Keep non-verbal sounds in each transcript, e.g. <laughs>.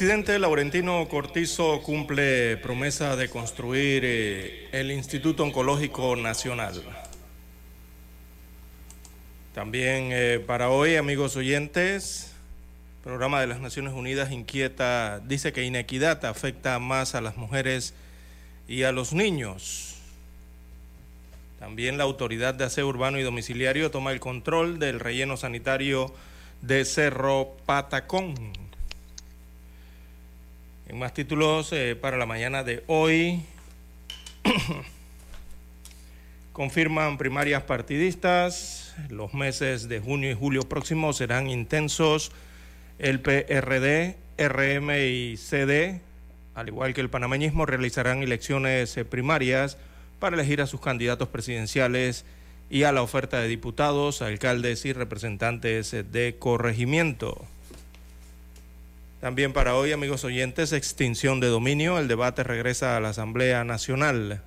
Presidente Laurentino Cortizo cumple promesa de construir eh, el Instituto Oncológico Nacional. También eh, para hoy, amigos oyentes, programa de las Naciones Unidas inquieta, dice que inequidad afecta más a las mujeres y a los niños. También la autoridad de aseo urbano y domiciliario toma el control del relleno sanitario de Cerro Patacón. En más títulos eh, para la mañana de hoy, <coughs> confirman primarias partidistas, los meses de junio y julio próximos serán intensos, el PRD, RM y CD, al igual que el panameñismo, realizarán elecciones eh, primarias para elegir a sus candidatos presidenciales y a la oferta de diputados, alcaldes y representantes eh, de corregimiento. También para hoy, amigos oyentes, extinción de dominio. El debate regresa a la Asamblea Nacional.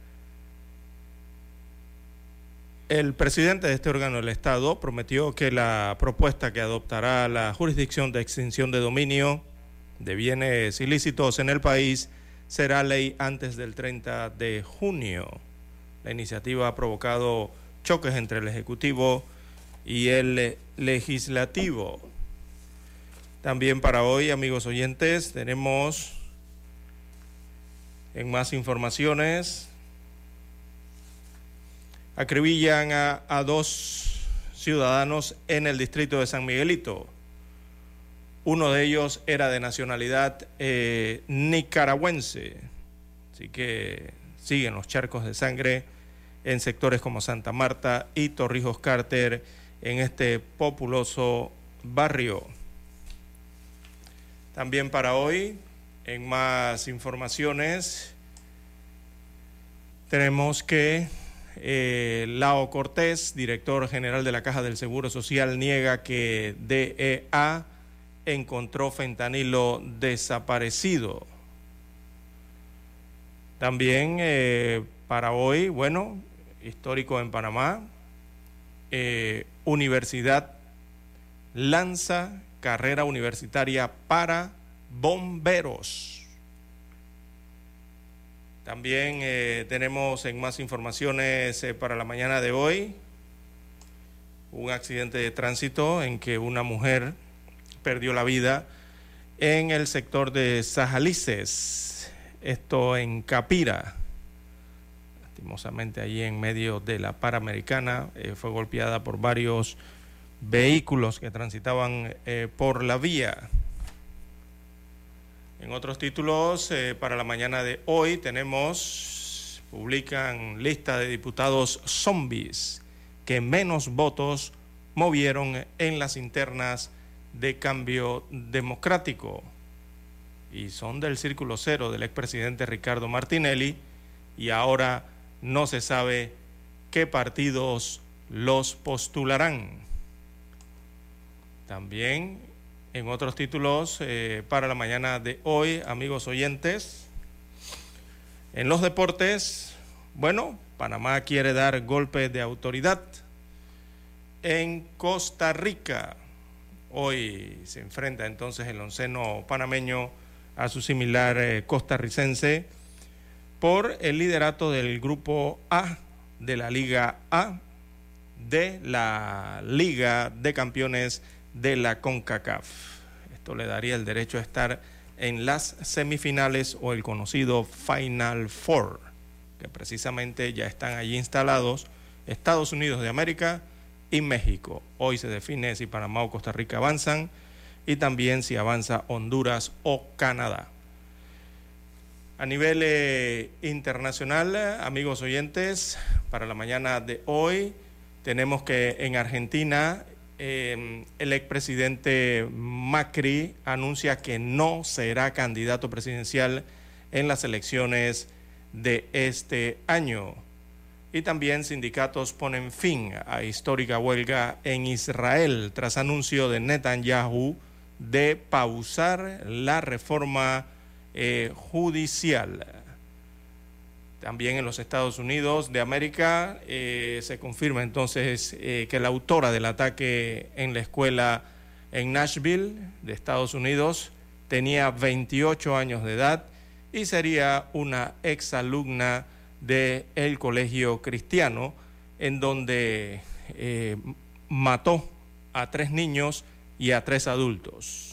El presidente de este órgano del Estado prometió que la propuesta que adoptará la jurisdicción de extinción de dominio de bienes ilícitos en el país será ley antes del 30 de junio. La iniciativa ha provocado choques entre el Ejecutivo y el Legislativo. También para hoy, amigos oyentes, tenemos en más informaciones, acribillan a, a, dos ciudadanos en el distrito de San Miguelito. Uno de ellos era de nacionalidad eh, nicaragüense, así que siguen los charcos de sangre en sectores como Santa Marta y Torrijos Carter en este populoso barrio. También para hoy, en más informaciones, tenemos que eh, Lao Cortés, director general de la Caja del Seguro Social, niega que DEA encontró fentanilo desaparecido. También eh, para hoy, bueno, histórico en Panamá, eh, Universidad lanza carrera universitaria para bomberos. También eh, tenemos en más informaciones eh, para la mañana de hoy un accidente de tránsito en que una mujer perdió la vida en el sector de Sajalices, esto en Capira. Lastimosamente allí en medio de la Panamericana eh, fue golpeada por varios vehículos que transitaban eh, por la vía. En otros títulos, eh, para la mañana de hoy tenemos, publican lista de diputados zombies que menos votos movieron en las internas de cambio democrático. Y son del círculo cero del expresidente Ricardo Martinelli y ahora no se sabe qué partidos los postularán. También en otros títulos eh, para la mañana de hoy, amigos oyentes. En los deportes, bueno, Panamá quiere dar golpe de autoridad. En Costa Rica, hoy se enfrenta entonces el onceno panameño a su similar eh, costarricense por el liderato del grupo A de la Liga A de la Liga de Campeones de la CONCACAF. Esto le daría el derecho a estar en las semifinales o el conocido Final Four, que precisamente ya están allí instalados Estados Unidos de América y México. Hoy se define si Panamá o Costa Rica avanzan y también si avanza Honduras o Canadá. A nivel eh, internacional, amigos oyentes, para la mañana de hoy tenemos que en Argentina eh, el expresidente Macri anuncia que no será candidato presidencial en las elecciones de este año. Y también sindicatos ponen fin a histórica huelga en Israel tras anuncio de Netanyahu de pausar la reforma eh, judicial. También en los Estados Unidos de América eh, se confirma entonces eh, que la autora del ataque en la escuela en Nashville de Estados Unidos tenía 28 años de edad y sería una exalumna del el colegio cristiano en donde mató a tres niños y a tres adultos.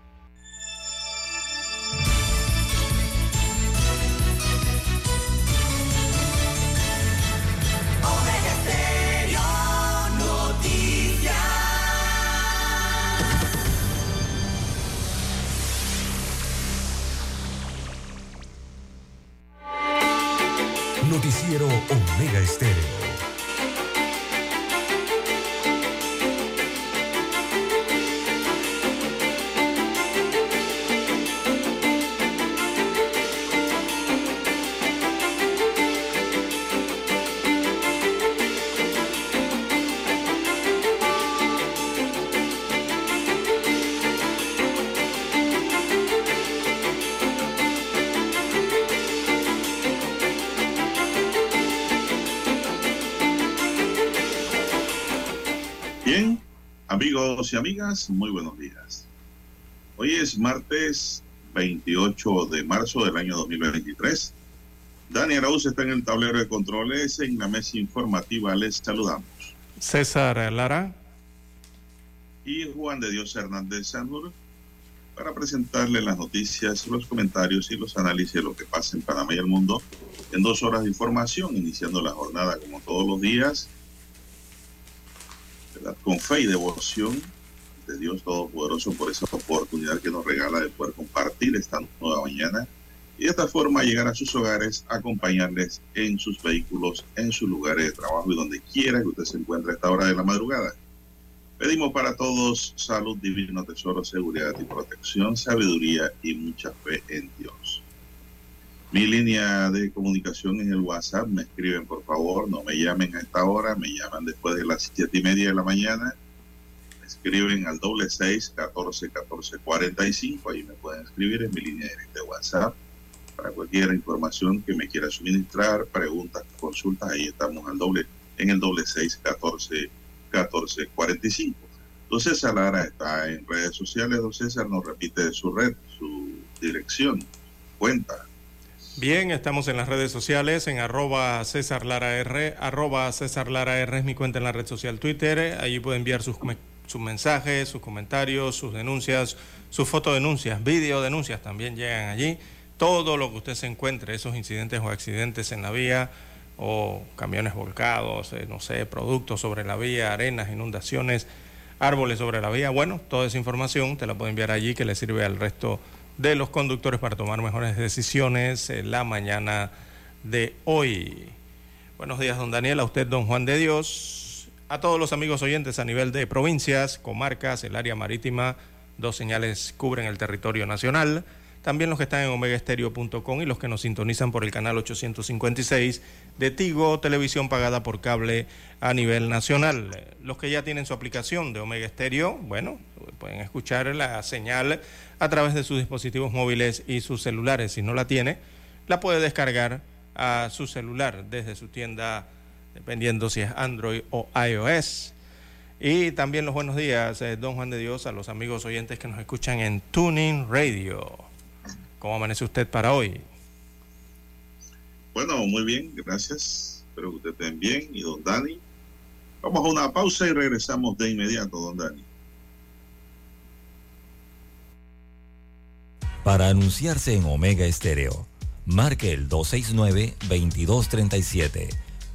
Muy buenos días. Hoy es martes 28 de marzo del año 2023. Daniel Arauz está en el tablero de controles. En la mesa informativa les saludamos. César Lara. Y Juan de Dios Hernández Sanur para presentarle las noticias, los comentarios y los análisis de lo que pasa en Panamá y el mundo en dos horas de información, iniciando la jornada como todos los días con fe y devoción de Dios Todopoderoso por esa oportunidad que nos regala de poder compartir esta nueva mañana y de esta forma llegar a sus hogares, acompañarles en sus vehículos, en sus lugares de trabajo y donde quiera que usted se encuentre a esta hora de la madrugada. Pedimos para todos salud, divino tesoro, seguridad y protección, sabiduría y mucha fe en Dios. Mi línea de comunicación es el WhatsApp. Me escriben, por favor. No me llamen a esta hora. Me llaman después de las siete y media de la mañana. Escriben al doble seis catorce catorce cuarenta y cinco. Ahí me pueden escribir en mi línea de WhatsApp para cualquier información que me quiera suministrar, preguntas, consultas. Ahí estamos al doble en el doble seis catorce catorce cuarenta y cinco. Don César Lara está en redes sociales. Don César nos repite su red, su dirección, cuenta. Bien, estamos en las redes sociales, en arroba César Lara R, arroba César Lara R es mi cuenta en la red social Twitter, allí puede enviar sus, sus mensajes, sus comentarios, sus denuncias, sus fotodenuncias, videodenuncias también llegan allí, todo lo que usted se encuentre, esos incidentes o accidentes en la vía o camiones volcados, eh, no sé, productos sobre la vía, arenas, inundaciones, árboles sobre la vía. Bueno, toda esa información te la puedo enviar allí que le sirve al resto de los conductores para tomar mejores decisiones en la mañana de hoy. Buenos días, don Daniel, a usted, don Juan de Dios, a todos los amigos oyentes a nivel de provincias, comarcas, el área marítima, dos señales cubren el territorio nacional. También los que están en omegaestereo.com y los que nos sintonizan por el canal 856 de Tigo, televisión pagada por cable a nivel nacional. Los que ya tienen su aplicación de Omega Estéreo, bueno, pueden escuchar la señal a través de sus dispositivos móviles y sus celulares. Si no la tiene, la puede descargar a su celular desde su tienda, dependiendo si es Android o iOS. Y también los buenos días, eh, don Juan de Dios, a los amigos oyentes que nos escuchan en Tuning Radio. ¿Cómo amanece usted para hoy? Bueno, muy bien, gracias. Espero que usted estén bien. Y don Dani, vamos a una pausa y regresamos de inmediato, don Dani. Para anunciarse en Omega Estéreo, marque el 269-2237.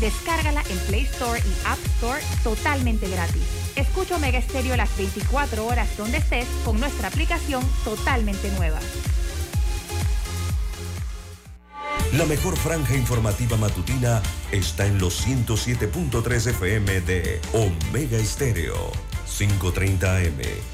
Descárgala en Play Store y App Store totalmente gratis. Escucha Omega Stereo las 24 horas donde estés con nuestra aplicación totalmente nueva. La mejor franja informativa matutina está en los 107.3 FM de Omega Estéreo. 530 AM.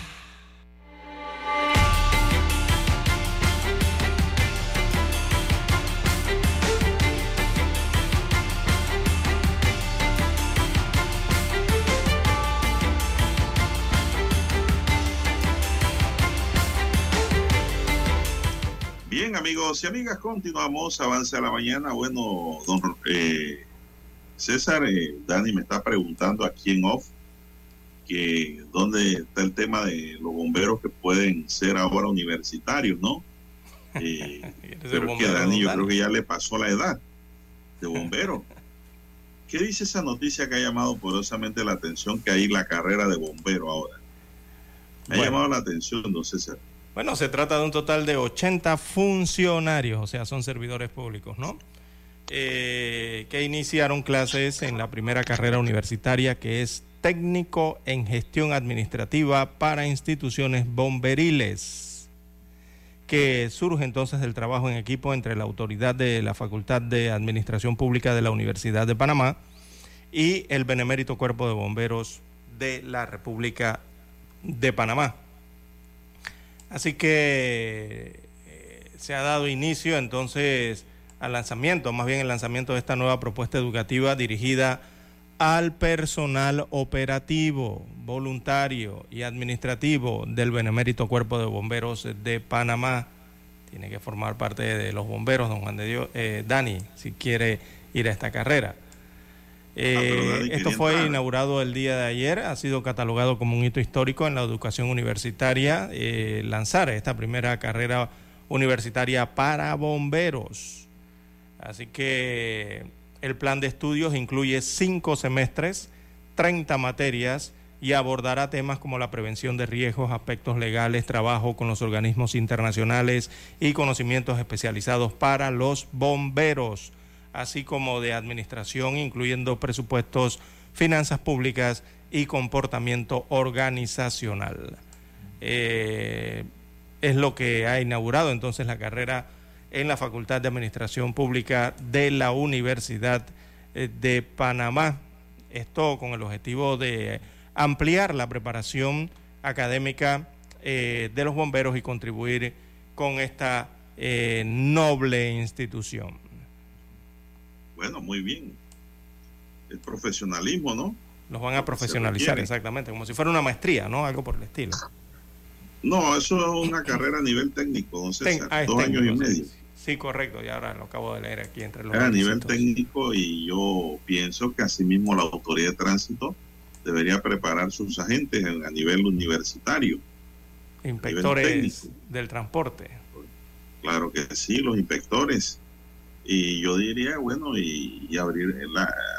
Amigos y amigas, continuamos. Avance a la mañana. Bueno, don eh, César, eh, Dani me está preguntando aquí en off que dónde está el tema de los bomberos que pueden ser ahora universitarios, ¿no? <laughs> Eh, pero que Dani yo creo que ya le pasó la edad de bombero. <laughs> ¿Qué dice esa noticia que ha llamado poderosamente la atención que hay la carrera de bombero ahora? Me ha Bueno. llamado la atención, don César. Bueno, se trata de un total de 80 funcionarios, o sea, son servidores públicos, ¿no? Eh, que iniciaron clases en la primera carrera universitaria, que es técnico en gestión administrativa para instituciones bomberiles, que surge entonces del trabajo en equipo entre la autoridad de la Facultad de Administración Pública de la Universidad de Panamá y el Benemérito Cuerpo de Bomberos de la República de Panamá. Así que eh, se ha dado inicio entonces al lanzamiento, más bien el lanzamiento de esta nueva propuesta educativa dirigida al personal operativo, voluntario y administrativo del Benemérito Cuerpo de Bomberos de Panamá. Tiene que formar parte de los bomberos, don Juan de Dios, eh, Dani, si quiere ir a esta carrera. Eh, esto fue inaugurado el día de ayer, ha sido catalogado como un hito histórico en la educación universitaria, eh, lanzar esta primera carrera universitaria para bomberos. Así que el plan de estudios incluye cinco semestres, 30 materias y abordará temas como la prevención de riesgos, aspectos legales, trabajo con los organismos internacionales y conocimientos especializados para los bomberos, así como de administración, incluyendo presupuestos, finanzas públicas y comportamiento organizacional. Eh, es lo que ha inaugurado entonces la carrera en la Facultad de Administración Pública de la Universidad eh, de Panamá. Esto con el objetivo de ampliar la preparación académica eh, de los bomberos y contribuir con esta noble institución. Bueno, muy bien. El profesionalismo, ¿no? Los van a profesionalizar, exactamente, como si fuera una maestría, ¿no? Algo por el estilo. No, eso es una carrera a nivel técnico, don César, ah, dos años y medio. Sí, correcto, y ahora lo acabo de leer aquí entre los... A nivel técnico y yo pienso que asimismo la autoridad de tránsito debería preparar sus agentes a nivel universitario. Inspectores del transporte. Claro que sí, los inspectores. Y yo diría, bueno, y, abrir,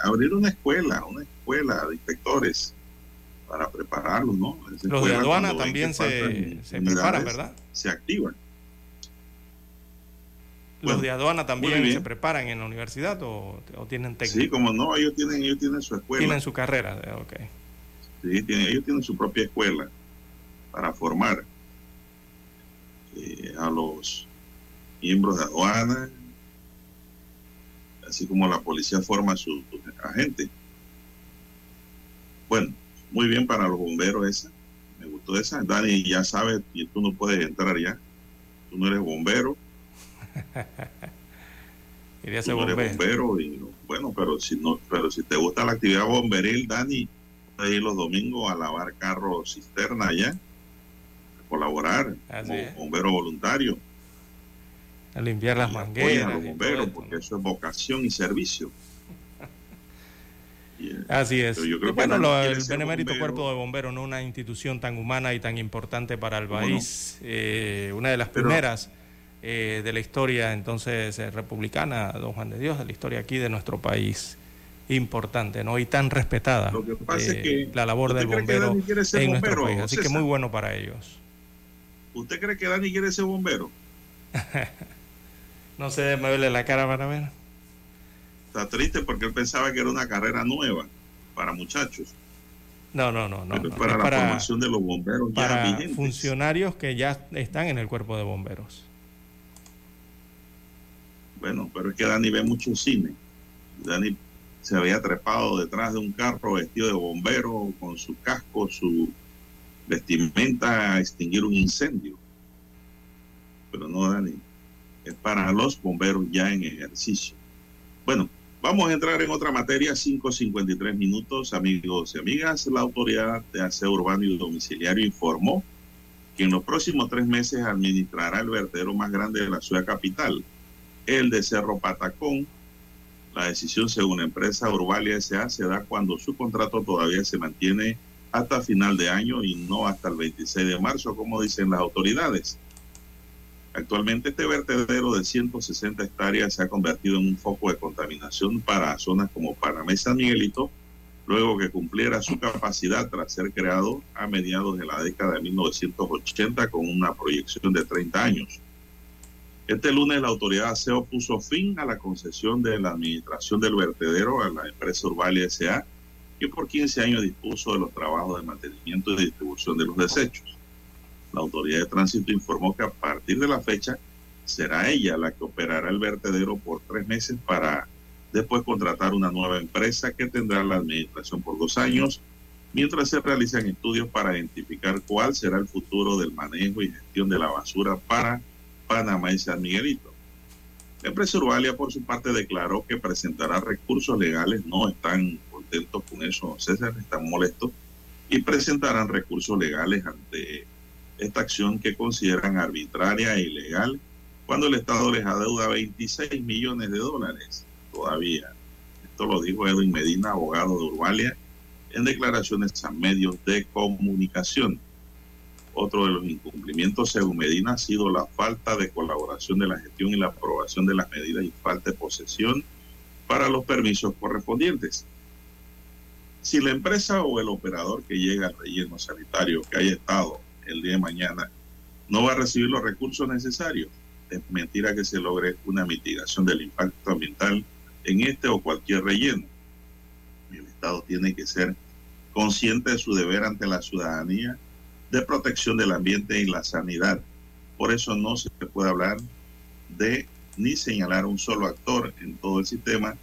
abrir una escuela, una escuela de inspectores para prepararlos, ¿no? los de aduana también se, se preparan, ¿verdad? Se activan. ¿Los de aduana también se preparan en la universidad o, tienen técnico? Sí, como no, ellos tienen, ellos tienen su escuela. Tienen su carrera, ok. Sí, tienen, ellos tienen su propia escuela para formar eh, a los miembros de aduana, así como la policía forma a sus agentes. Bueno, muy bien para los bomberos esa. Me gustó esa. Dani, ya sabes, y tú no puedes entrar ya. Tú no eres bombero <laughs> Quería ser bombero. y, bueno, pero si no, pero si te gusta la actividad bomberil, Dani, puedes ir los domingos a lavar carros cisterna allá, a colaborar como bombero voluntario. A limpiar las mangueras. A los bomberos, porque eso es vocación y servicio. <laughs> Así es. bueno, el Benemérito Cuerpo de Bomberos no una institución tan humana y tan importante para el país. Eh, una de las primeras eh, de la historia entonces eh, republicana, don Juan de Dios, de la historia aquí de nuestro país importante, ¿no? Y tan respetada Lo que pasa es eh, que la labor del bombero en nuestro país. Así que muy bueno para ellos. ¿Usted cree que Dani quiere ser bombero? <laughs> no sé, me duele la cara para ver. Está triste porque él pensaba que era una carrera nueva para muchachos. No, no, no, no. para la formación de los bomberos para funcionarios que ya están en el cuerpo de bomberos. Bueno, pero es que Dani ve mucho cine. Dani se había trepado detrás de un carro vestido de bombero con su casco, su vestimenta a extinguir un incendio. Pero no, Dani. Es para los bomberos ya en ejercicio. Bueno, vamos a entrar en otra materia, 5.53 minutos, amigos y amigas. La autoridad de aseo urbano y domiciliario informó que en los próximos tres meses administrará el vertedero más grande de la ciudad capital, el de Cerro Patacón. La decisión, según la empresa Urbalia S.A., se da cuando su contrato todavía se mantiene hasta final de año y no hasta el 26 de marzo, como dicen las autoridades. Actualmente este vertedero de 160 hectáreas se ha convertido en un foco de contaminación para zonas como Panamá y San Miguelito, luego que cumpliera su capacidad tras ser creado a mediados de la década de 1980 con una proyección de 30 años. Este lunes la autoridad ASEO puso fin a la concesión de la administración del vertedero a la empresa Urbalia S.A., que por 15 años dispuso de los trabajos de mantenimiento y distribución de los desechos. La autoridad de tránsito informó que a partir de la fecha será ella la que operará el vertedero por tres meses para después contratar una nueva empresa que tendrá la administración por dos años, mientras se realizan estudios para identificar cuál será el futuro del manejo y gestión de la basura para Panamá y San Miguelito. La empresa Urbalia, por su parte, declaró que presentará recursos legales. No están contentos con eso, César, están molestos. Y presentarán recursos legales ante esta acción que consideran arbitraria e ilegal cuando el Estado les adeuda 26 millones de dólares todavía. Esto lo dijo Edwin Medina, abogado de Urbalia, en declaraciones a medios de comunicación. Otro de los incumplimientos, según Medina, ha sido la falta de colaboración de la gestión y la aprobación de las medidas y falta de posesión para los permisos correspondientes. Si la empresa o el operador que llega al relleno sanitario que haya estado el día de mañana no va a recibir los recursos necesarios, es mentira que se logre una mitigación del impacto ambiental en este o cualquier relleno. El Estado tiene que ser consciente de su deber ante la ciudadanía de protección del ambiente y la sanidad. Por eso no se puede hablar de ni señalar un solo actor en todo el sistema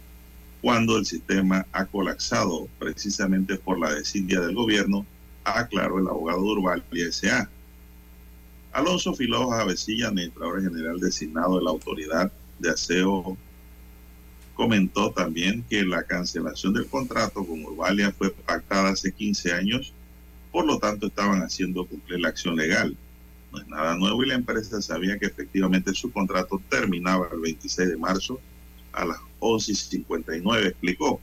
cuando el sistema ha colapsado precisamente por la desidia del gobierno, aclaró el abogado Urbal S.A. Alonso Filoja Avesilla, administrador general designado de la Autoridad de Aseo, comentó también que la cancelación del contrato con Urbalia fue pactada hace 15 años, por lo tanto estaban haciendo cumplir la acción legal. No es nada nuevo y la empresa sabía que efectivamente su contrato terminaba el 26 de marzo a las 11.59, explicó.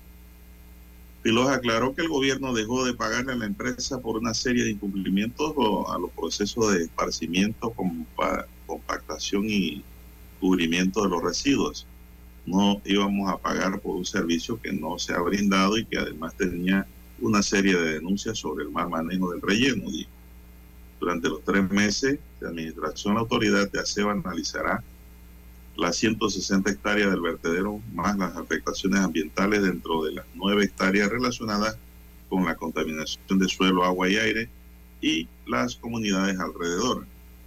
Filoja aclaró que el gobierno dejó de pagarle a la empresa por una serie de incumplimientos a los procesos de esparcimiento, compactación y cubrimiento de los residuos. No íbamos a pagar por un servicio que no se ha brindado y que además tenía una serie de denuncias sobre el mal manejo del relleno. Durante los tres meses de administración, la autoridad de aseo analizará las 160 hectáreas del vertedero más las afectaciones ambientales dentro de las nueve hectáreas relacionadas con la contaminación de suelo, agua y aire y las comunidades alrededor.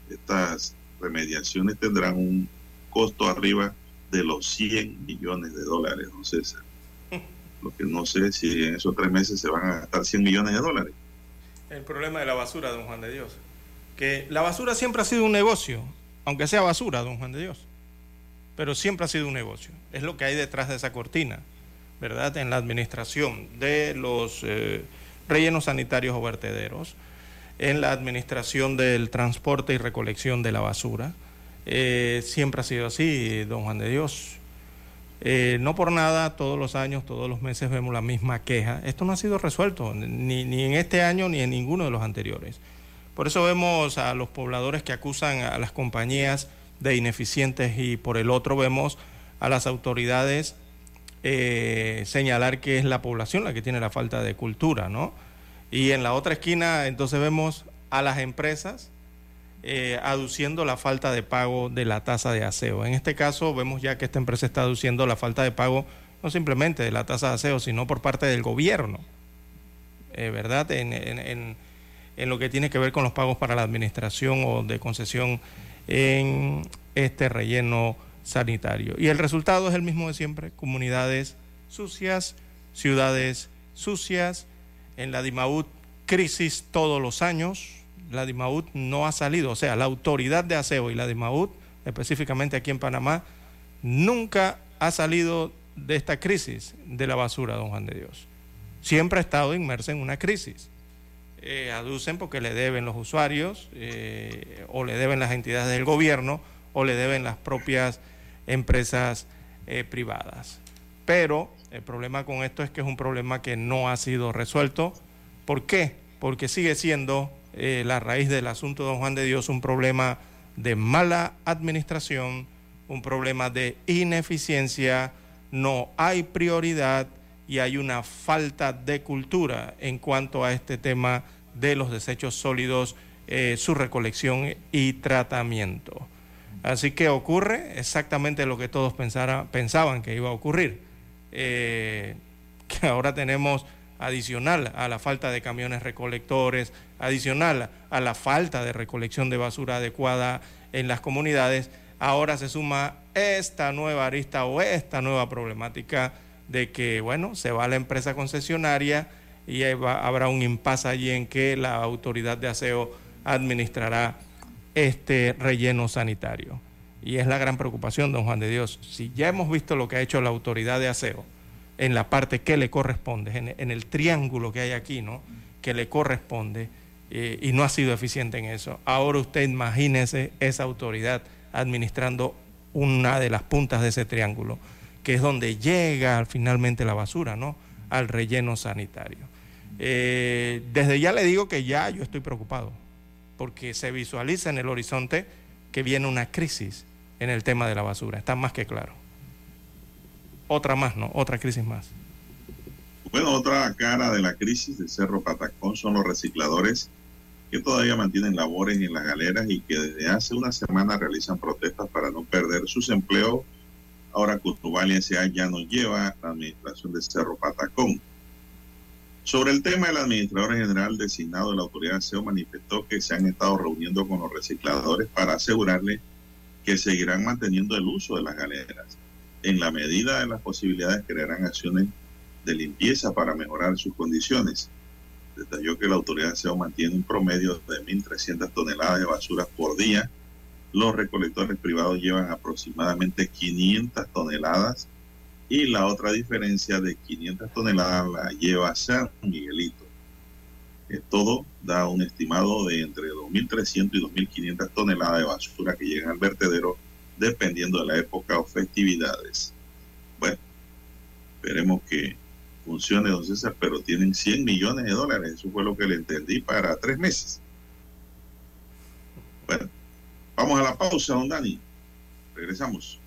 Estas remediaciones tendrán un costo arriba de los 100 millones de dólares, don César. <laughs> Lo que no sé si en esos tres meses se van a gastar 100 millones de dólares. El problema de la basura, don Juan de Dios. Que la basura siempre ha sido un negocio, aunque sea basura, don Juan de Dios pero siempre ha sido un negocio. Es lo que hay detrás de esa cortina, ¿verdad? En la administración de los eh, rellenos sanitarios o vertederos, en la administración del transporte y recolección de la basura. Eh, siempre ha sido así, don Juan de Dios. Eh, no por nada, todos los años, todos los meses vemos la misma queja. Esto no ha sido resuelto, ni, ni en este año ni en ninguno de los anteriores. Por eso vemos a los pobladores que acusan a las compañías de ineficientes y por el otro vemos a las autoridades eh, señalar que es la población la que tiene la falta de cultura, ¿no? Y en la otra esquina entonces vemos a las empresas eh, aduciendo la falta de pago de la tasa de aseo. En este caso vemos ya que esta empresa está aduciendo la falta de pago no simplemente de la tasa de aseo, sino por parte del gobierno, eh, ¿verdad? En, en, en lo que tiene que ver con los pagos para la administración o de concesión en este relleno sanitario. Y el resultado es el mismo de siempre, comunidades sucias, ciudades sucias, en la Dimaut crisis todos los años, la Dimaut no ha salido, o sea, la autoridad de aseo y la Dimaut, específicamente aquí en Panamá, nunca ha salido de esta crisis de la basura, don Juan de Dios. Siempre ha estado inmersa en una crisis. Eh, aducen porque le deben los usuarios eh, o le deben las entidades del gobierno o le deben las propias empresas eh, privadas. Pero el problema con esto es que es un problema que no ha sido resuelto. ¿Por qué? Porque sigue siendo la raíz del asunto de don Juan de Dios un problema de mala administración, un problema de ineficiencia, no hay prioridad y hay una falta de cultura en cuanto a este tema de los desechos sólidos, eh, su recolección y tratamiento. Así que ocurre exactamente lo que todos pensaban que iba a ocurrir. Eh, que ahora tenemos adicional a la falta de camiones recolectores, adicional a la falta de recolección de basura adecuada en las comunidades, ahora se suma esta nueva arista o esta nueva problemática de que, bueno, se va la empresa concesionaria y habrá un impasse allí en que la autoridad de aseo administrará este relleno sanitario. y es la gran preocupación, don Juan de Dios, si ya hemos visto lo que ha hecho la autoridad de aseo en la parte que le corresponde, en, el triángulo que hay aquí, ¿no? Que le corresponde eh, y no ha sido eficiente en eso. Ahora usted imagínese esa autoridad administrando una de las puntas de ese triángulo, que es donde llega finalmente la basura, ¿no? Al relleno sanitario. Eh, desde ya le digo que ya yo estoy preocupado, porque se visualiza en el horizonte que viene una crisis en el tema de la basura, está más que claro. Otra más, ¿no? Otra crisis más. Bueno, otra cara de la crisis del Cerro Patacón son los recicladores que todavía mantienen labores en las galeras y que desde hace una semana realizan protestas para no perder sus empleos. Ahora Cutubalia S.A. ya no lleva la administración del Cerro Patacón. Sobre el tema, el administrador general designado de la autoridad de SEO manifestó que se han estado reuniendo con los recicladores para asegurarle que seguirán manteniendo el uso de las galeras. En la medida de las posibilidades, crearán acciones de limpieza para mejorar sus condiciones. Detalló que la autoridad de SEO mantiene un promedio de 1.300 toneladas de basura por día. Los recolectores privados llevan aproximadamente 500 toneladas y la otra diferencia de 500 toneladas la lleva San Miguelito. todo da un estimado de entre 2.300 y 2.500 toneladas de basura que llegan al vertedero dependiendo de la época o festividades. Bueno, esperemos que funcione, don César, pero tienen 100 millones de dólares. Eso fue lo que le entendí para tres meses. Bueno, vamos a la pausa, don Dani. Regresamos.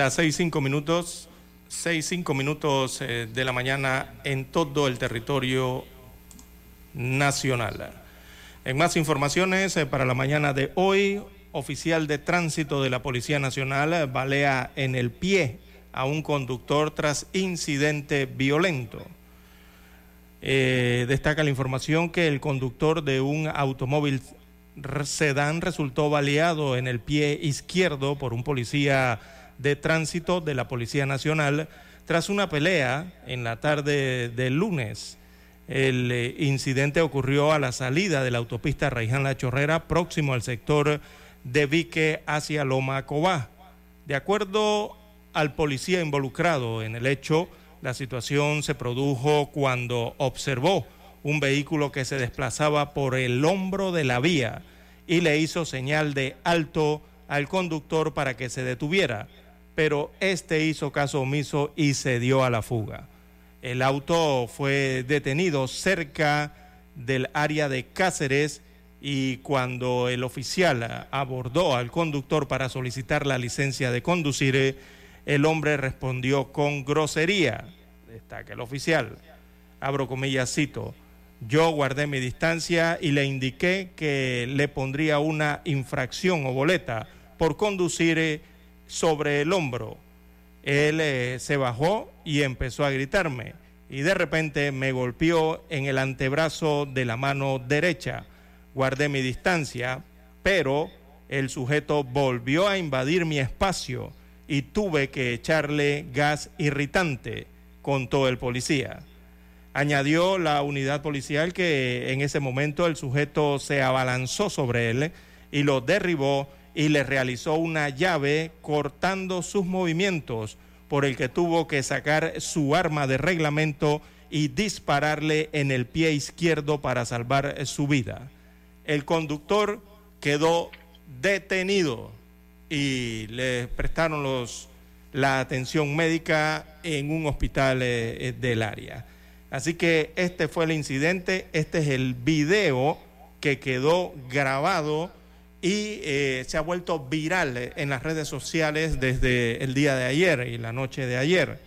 Las seis cinco minutos, seis cinco minutos eh, de la mañana en todo el territorio nacional. En más informaciones eh, para la mañana de hoy, oficial de tránsito de la Policía Nacional eh, balea en el pie a un conductor tras incidente violento. destaca la información que el conductor de un automóvil sedán resultó baleado en el pie izquierdo por un policía de tránsito de la Policía Nacional tras una pelea en la tarde del lunes. El eh, incidente ocurrió a la salida de la autopista Raiján La Chorrera, próximo al sector de Vique hacia Loma Cobá. De acuerdo al policía involucrado en el hecho, la situación se produjo cuando observó un vehículo que se desplazaba por el hombro de la vía y le hizo señal de alto al conductor para que se detuviera pero este hizo caso omiso y se dio a la fuga. El auto fue detenido cerca del área de Cáceres y cuando el oficial abordó al conductor para solicitar la licencia de conducir, el hombre respondió con grosería. Destaca el oficial. Abro comillas, cito. Yo guardé mi distancia y le indiqué que le pondría una infracción o boleta por conducir sobre el hombro. Él eh, se bajó y empezó a gritarme y de repente me golpeó en el antebrazo de la mano derecha. Guardé mi distancia, pero el sujeto volvió a invadir mi espacio y tuve que echarle gas irritante, contó el policía. Añadió la unidad policial que en ese momento el sujeto se abalanzó sobre él y lo derribó y le realizó una llave cortando sus movimientos, por el que tuvo que sacar su arma de reglamento y dispararle en el pie izquierdo para salvar su vida. El conductor quedó detenido y le prestaron los, la atención médica en un hospital eh, eh, del área. Así que este fue el incidente, este es el video que quedó grabado y eh, se ha vuelto viral en las redes sociales desde el día de ayer y la noche de ayer,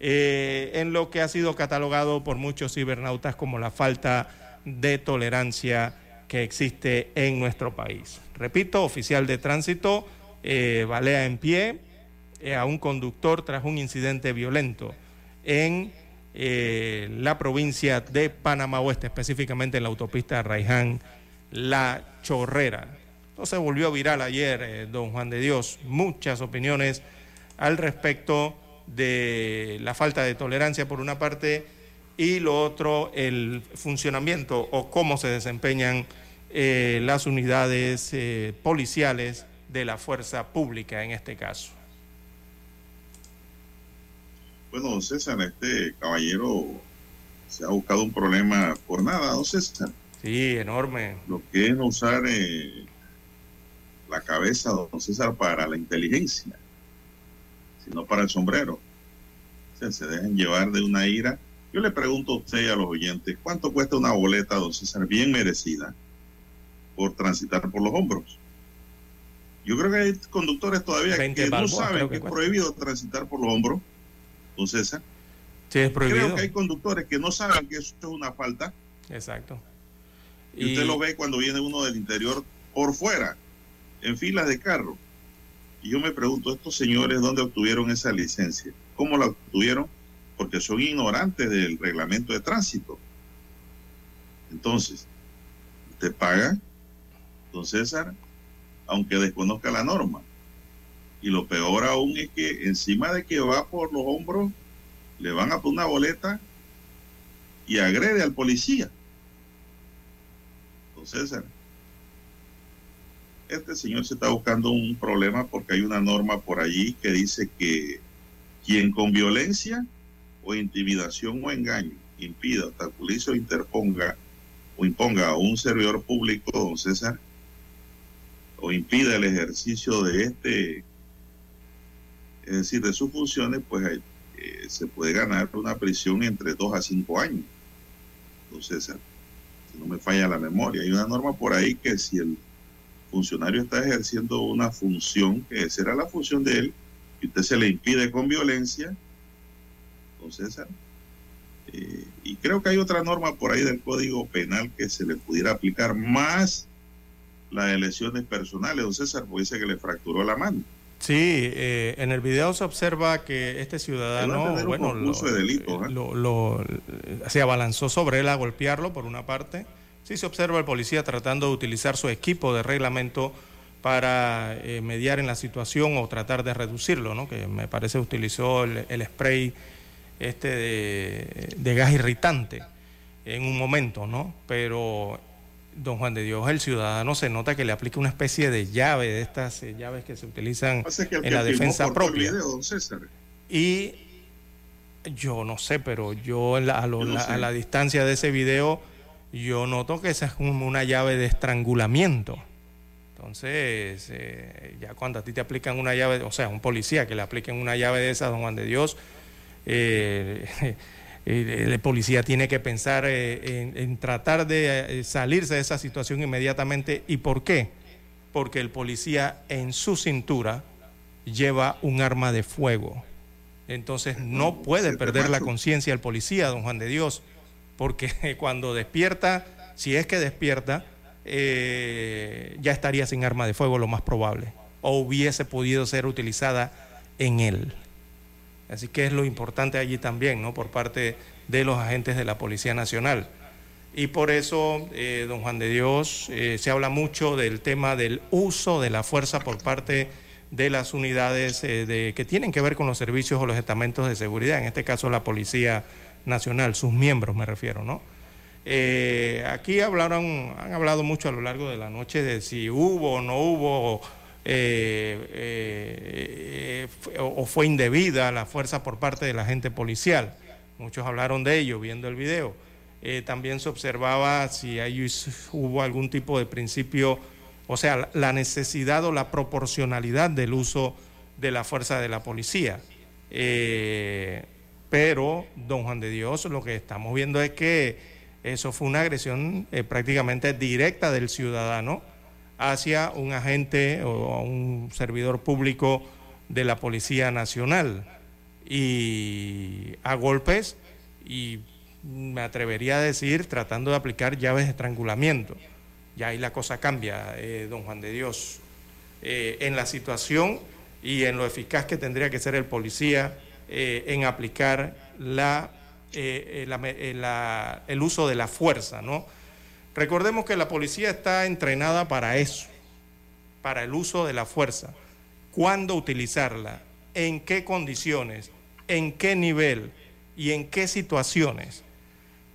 eh, en lo que ha sido catalogado por muchos cibernautas como la falta de tolerancia que existe en nuestro país. Repito, oficial de tránsito eh, balea en pie a un conductor tras un incidente violento en la provincia de Panamá Oeste, específicamente en la autopista Raiján La Chorrera se volvió viral ayer, eh, don Juan de Dios, muchas opiniones al respecto de la falta de tolerancia por una parte y lo otro, el funcionamiento o cómo se desempeñan eh, las unidades eh, policiales de la fuerza pública en este caso. Bueno, don César, este caballero se ha buscado un problema por nada, don César. Sí, enorme. Lo que es no usar la cabeza, don César, para la inteligencia, sino para el sombrero. se dejan llevar de una ira. Yo le pregunto a usted y a los oyentes, ¿cuánto cuesta una boleta, don César, bien merecida por transitar por los hombros? Yo creo que hay conductores todavía que no saben que, es prohibido transitar por los hombros, don César. Sí, es prohibido. Creo que hay conductores que no saben que eso es una falta. Exacto. y usted lo ve cuando viene uno del interior por fuera en filas de carro. Y yo me pregunto, ¿estos señores dónde obtuvieron esa licencia? ¿Cómo la obtuvieron? Porque son ignorantes del reglamento de tránsito. Entonces, usted paga, don César, aunque desconozca la norma. Y lo peor aún es que encima de que va por los hombros, le van a poner una boleta y agrede al policía. Don César, este señor se está buscando un problema porque hay una norma por allí que dice que quien con violencia o intimidación o engaño impida, obstaculice o interponga o imponga a un servidor público, don César, o impida el ejercicio de este, es decir, de sus funciones, pues eh, se puede ganar una prisión entre dos a cinco años, don César, si no me falla la memoria. Hay una norma por ahí que si el funcionario está ejerciendo una función que será la función de él y usted se le impide con violencia, entonces eh, y creo que hay otra norma por ahí del Código Penal que se le pudiera aplicar más las lesiones personales, don César, porque dice que le fracturó la mano. Sí, eh, en el video se observa que este ciudadano, bueno, lo, se abalanzó sobre él a golpearlo por una parte. Sí se observa el policía tratando de utilizar su equipo de reglamento para eh, mediar en la situación o tratar de reducirlo, ¿no? Que me parece utilizó el, spray este de, de gas irritante en un momento, ¿no? Pero don Juan de Dios, el ciudadano se nota que le aplica una especie de llave, de estas eh, llaves que se utilizan en la defensa propia. Y yo no sé, pero yo, a, la, distancia de ese video, yo noto que esa es como una llave de estrangulamiento. Entonces, eh, ya cuando a ti te aplican una llave, o sea, un policía que le apliquen una llave de esa, don Juan de Dios, eh, <laughs> el policía tiene que pensar eh, en, tratar de salirse de esa situación inmediatamente. ¿Y por qué? Porque el policía en su cintura lleva un arma de fuego. Entonces no puede perder la conciencia el policía, don Juan de Dios, porque <laughs> cuando despierta, si es que despierta, eh, ya estaría sin arma de fuego lo más probable, o hubiese podido ser utilizada en él. Así que es lo importante allí también, ¿no? Por parte de los agentes de la Policía Nacional. Y por eso, eh, don Juan de Dios, eh, se habla mucho del tema del uso de la fuerza por parte de las unidades de, que tienen que ver con los servicios o los estamentos de seguridad, en este caso la Policía Nacional, sus miembros me refiero, ¿no? aquí hablaron, han hablado mucho a lo largo de la noche de si hubo o no hubo eh, eh, o, fue indebida la fuerza por parte del agente policial. Muchos hablaron de ello viendo el video. Eh, también se observaba si hay, hubo algún tipo de principio, o sea, la necesidad o la proporcionalidad del uso de la fuerza de la policía. Pero, don Juan de Dios, lo que estamos viendo es que eso fue una agresión prácticamente directa del ciudadano hacia un agente o un servidor público de la Policía Nacional y a golpes y me atrevería a decir tratando de aplicar llaves de estrangulamiento. Ya ahí la cosa cambia, eh, don Juan de Dios, eh, en la situación y en lo eficaz que tendría que ser el policía eh, en aplicar la, el uso de la fuerza, ¿no? Recordemos que la policía está entrenada para eso, para el uso de la fuerza. ¿Cuándo utilizarla? ¿En qué condiciones? ¿En qué nivel? ¿Y en qué situaciones?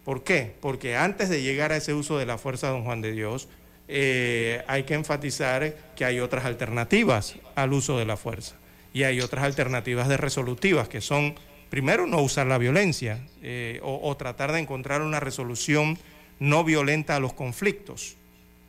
¿Por qué? Porque antes de llegar a ese uso de la fuerza, don Juan de Dios, eh, hay que enfatizar que hay otras alternativas al uso de la fuerza. Y hay otras alternativas de resolutivas, que son, primero, no usar la violencia eh, o tratar de encontrar una resolución no violenta a los conflictos,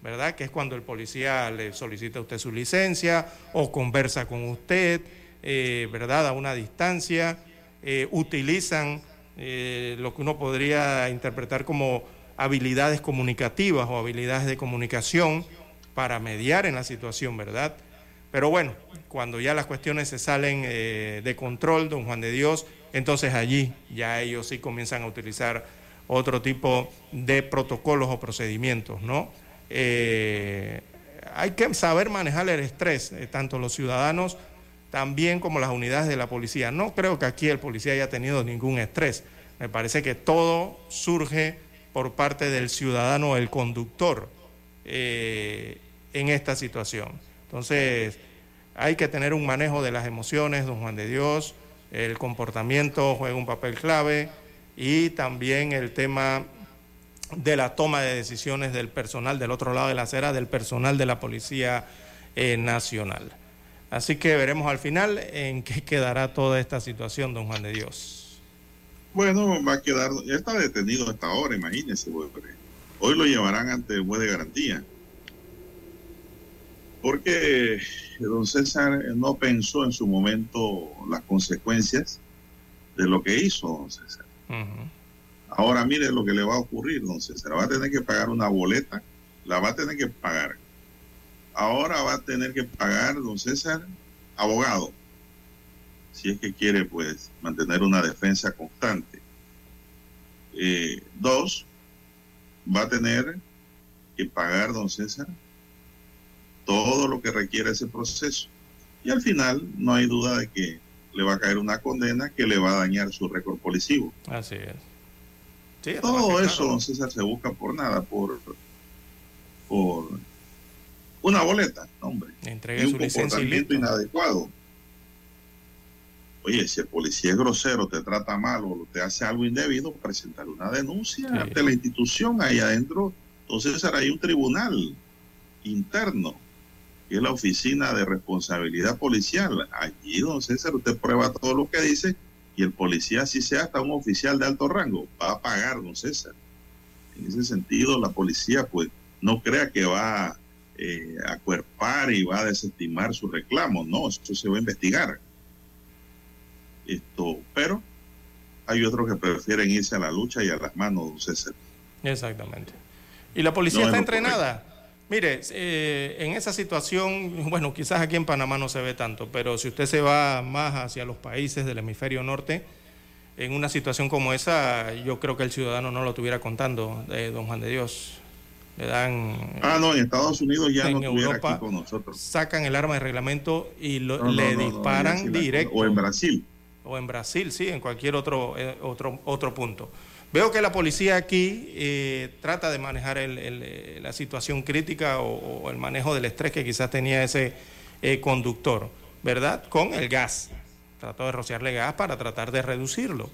¿verdad? Que es cuando el policía le solicita a usted su licencia o conversa con usted, eh, ¿verdad? A una distancia, eh, utilizan lo que uno podría interpretar como habilidades comunicativas o habilidades de comunicación para mediar en la situación, ¿verdad? Pero bueno, cuando ya las cuestiones se salen de control, don Juan de Dios, entonces allí ya ellos sí comienzan a utilizar otro tipo de protocolos o procedimientos, ¿no? Eh, hay que saber manejar el estrés, eh, tanto los ciudadanos también como las unidades de la policía. No creo que aquí el policía haya tenido ningún estrés. Me parece que todo surge por parte del ciudadano, el conductor, eh, en esta situación. Entonces, hay que tener un manejo de las emociones, don Juan de Dios, el comportamiento juega un papel clave y también el tema de la toma de decisiones del personal del otro lado de la acera, del personal de la Policía eh, Nacional. Así que veremos al final en qué quedará toda esta situación, don Juan de Dios. Bueno, va a quedar, ya está detenido hasta ahora, imagínese. Hoy lo llevarán ante el juez de garantía. Porque don César no pensó en su momento las consecuencias de lo que hizo don César. Ahora mire lo que le va a ocurrir, entonces se va a tener que pagar una boleta, la va a tener que pagar. ahora va a tener que pagar, don César, abogado, si es que quiere pues mantener una defensa constante. Eh, dos, va a tener que pagar, don César, todo lo que requiere ese proceso. Y al final no hay duda de que le va a caer una condena que le va a dañar su récord policivo. Así es. Todo eso, don César, se busca por nada, por, por una boleta, hombre. Entregue y un comportamiento inadecuado. Oye, si el policía es grosero, te trata mal o te hace algo indebido, presentar una denuncia ante la institución ahí adentro. Entonces hay un tribunal interno, que es la oficina de responsabilidad policial. Allí, don César, usted prueba todo lo que dice y el policía, si sea hasta un oficial de alto rango, va a pagar, don César. En ese sentido, la policía, pues, no crea que va eh, a acuerpar y va a desestimar su reclamo. No, eso se va a investigar. Esto, pero hay otros que prefieren irse a la lucha y a las manos, don César. Exactamente. ¿Y la policía está entrenada? Mire, eh, en esa situación, bueno, quizás aquí en Panamá no se ve tanto, pero si usted se va más hacia los países del hemisferio norte, en una situación como esa, yo creo que el ciudadano no lo estuviera contando, eh, don Juan de Dios. Le dan. Ah, no, en Estados Unidos ya no Europa, aquí con nosotros. Sacan el arma de reglamento y le disparan directo. O en Brasil. O en Brasil, sí, en cualquier otro, eh, otro, otro punto. Veo que la policía aquí eh, trata de manejar eh, la situación crítica o, el manejo del estrés que quizás tenía ese eh, conductor, ¿verdad? Con el gas. Trató de rociarle gas para tratar de reducirlo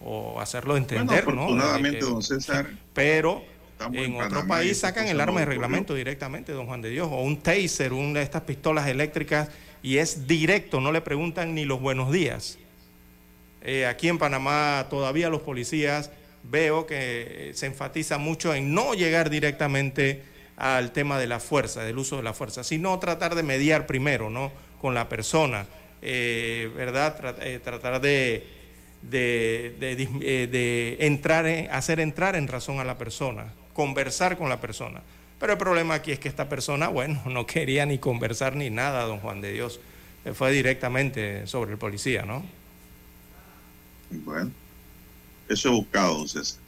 o hacerlo entender, bueno, afortunadamente, don César. Pero en otro país sacan el arma de reglamento directamente, don Juan de Dios, o un taser, una de estas pistolas eléctricas, y es directo, no le preguntan ni los buenos días. aquí en Panamá todavía los policías veo que se enfatiza mucho en no llegar directamente al tema de la fuerza, del uso de la fuerza, sino tratar de mediar primero, ¿no? Con la persona, eh, ¿verdad? Eh, tratar de, de, eh, de, entrar, hacer entrar en razón a la persona, conversar con la persona. Pero el problema aquí es que esta persona, bueno, <laughs> no quería ni conversar ni nada, don Juan de Dios. Fue directamente sobre el policía, ¿no? Bueno. Eso es buscado, don César.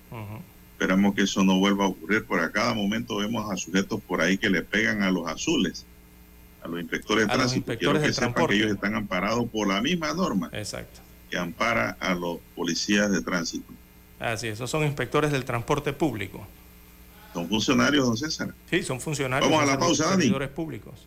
Esperamos que eso no vuelva a ocurrir, porque a cada momento vemos a sujetos por ahí que le pegan a los azules, a los inspectores de tránsito. Quiero que sepan que ellos están amparados por la misma norma Exacto. que ampara a los policías de tránsito. Así, esos son inspectores del transporte público. ¿Son funcionarios, don César? Sí, son funcionarios. Vamos a la pausa, Dani. públicos.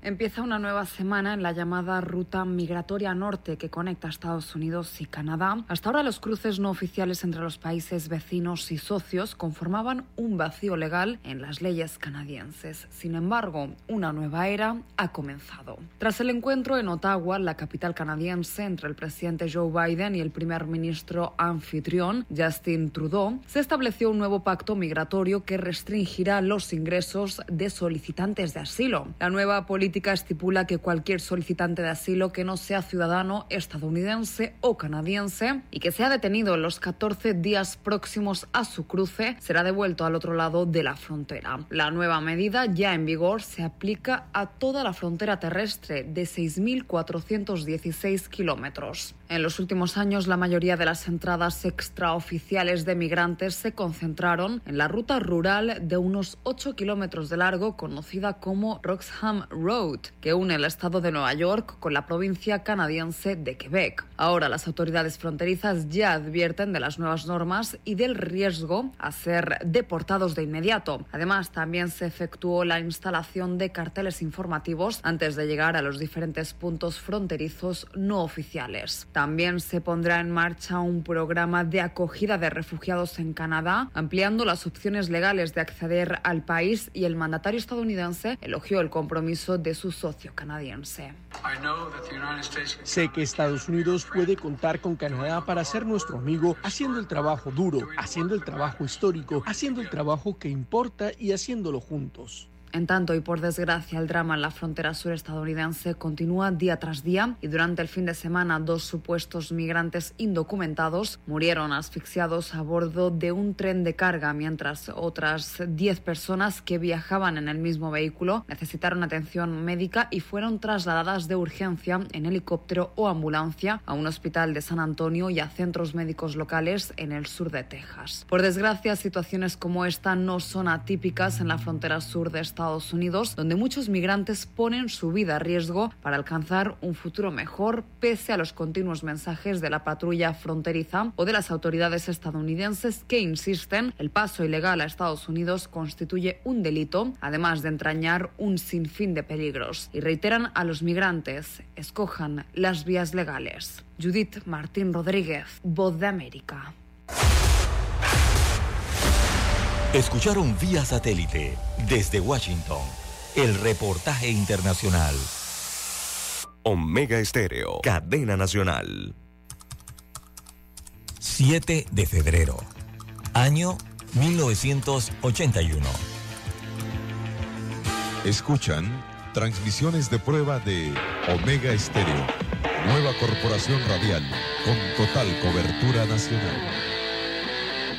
Empieza una nueva semana en la llamada ruta migratoria norte que conecta Estados Unidos y Canadá. Hasta ahora los cruces no oficiales entre los países vecinos y socios conformaban un vacío legal en las leyes canadienses. Sin embargo, una nueva era ha comenzado. Tras el encuentro en Ottawa, la capital canadiense, entre el presidente Joe Biden y el primer ministro anfitrión Justin Trudeau, se estableció un nuevo pacto migratorio que restringirá los ingresos de solicitantes de asilo. La nueva política política estipula que cualquier solicitante de asilo que no sea ciudadano estadounidense o canadiense y que sea detenido en los 14 días próximos a su cruce será devuelto al otro lado de la frontera. La nueva medida ya en vigor se aplica a toda la frontera terrestre de 6.416 kilómetros. En los últimos años, la mayoría de las entradas extraoficiales de migrantes se concentraron en la ruta rural de unos 8 kilómetros de largo conocida como Roxham Road, que une el estado de Nueva York con la provincia canadiense de Quebec. Ahora las autoridades fronterizas ya advierten de las nuevas normas y del riesgo a ser deportados de inmediato. Además, también se efectuó la instalación de carteles informativos antes de llegar a los diferentes puntos fronterizos no oficiales. También se pondrá en marcha un programa de acogida de refugiados en Canadá, ampliando las opciones legales de acceder al país y el mandatario estadounidense elogió el compromiso de su socio canadiense. Sé que Estados Unidos puede contar con Canadá para ser nuestro amigo, haciendo el trabajo duro, haciendo el trabajo histórico, haciendo el trabajo que importa y haciéndolo juntos. En tanto, y por desgracia, el drama en la frontera sur estadounidense continúa día tras día y durante el fin de semana dos supuestos migrantes indocumentados murieron asfixiados a bordo de un tren de carga mientras otras 10 personas que viajaban en el mismo vehículo necesitaron atención médica y fueron trasladadas de urgencia en helicóptero o ambulancia a un hospital de San Antonio y a centros médicos locales en el sur de Texas. Por desgracia, situaciones como esta no son atípicas en la frontera sur de Estados Estados Unidos, donde muchos migrantes ponen su vida a riesgo para alcanzar un futuro mejor, pese a los continuos mensajes de la patrulla fronteriza o de las autoridades estadounidenses que insisten el paso ilegal a Estados Unidos constituye un delito, además de entrañar un sinfín de peligros, y reiteran a los migrantes, escojan las vías legales. Judith Martín Rodríguez, Voz de América. Escucharon vía satélite desde Washington el reportaje internacional. Omega Estéreo, cadena nacional. 7 de febrero, año 1981. Escuchan transmisiones de prueba de Omega Estéreo, nueva corporación radial con total cobertura nacional.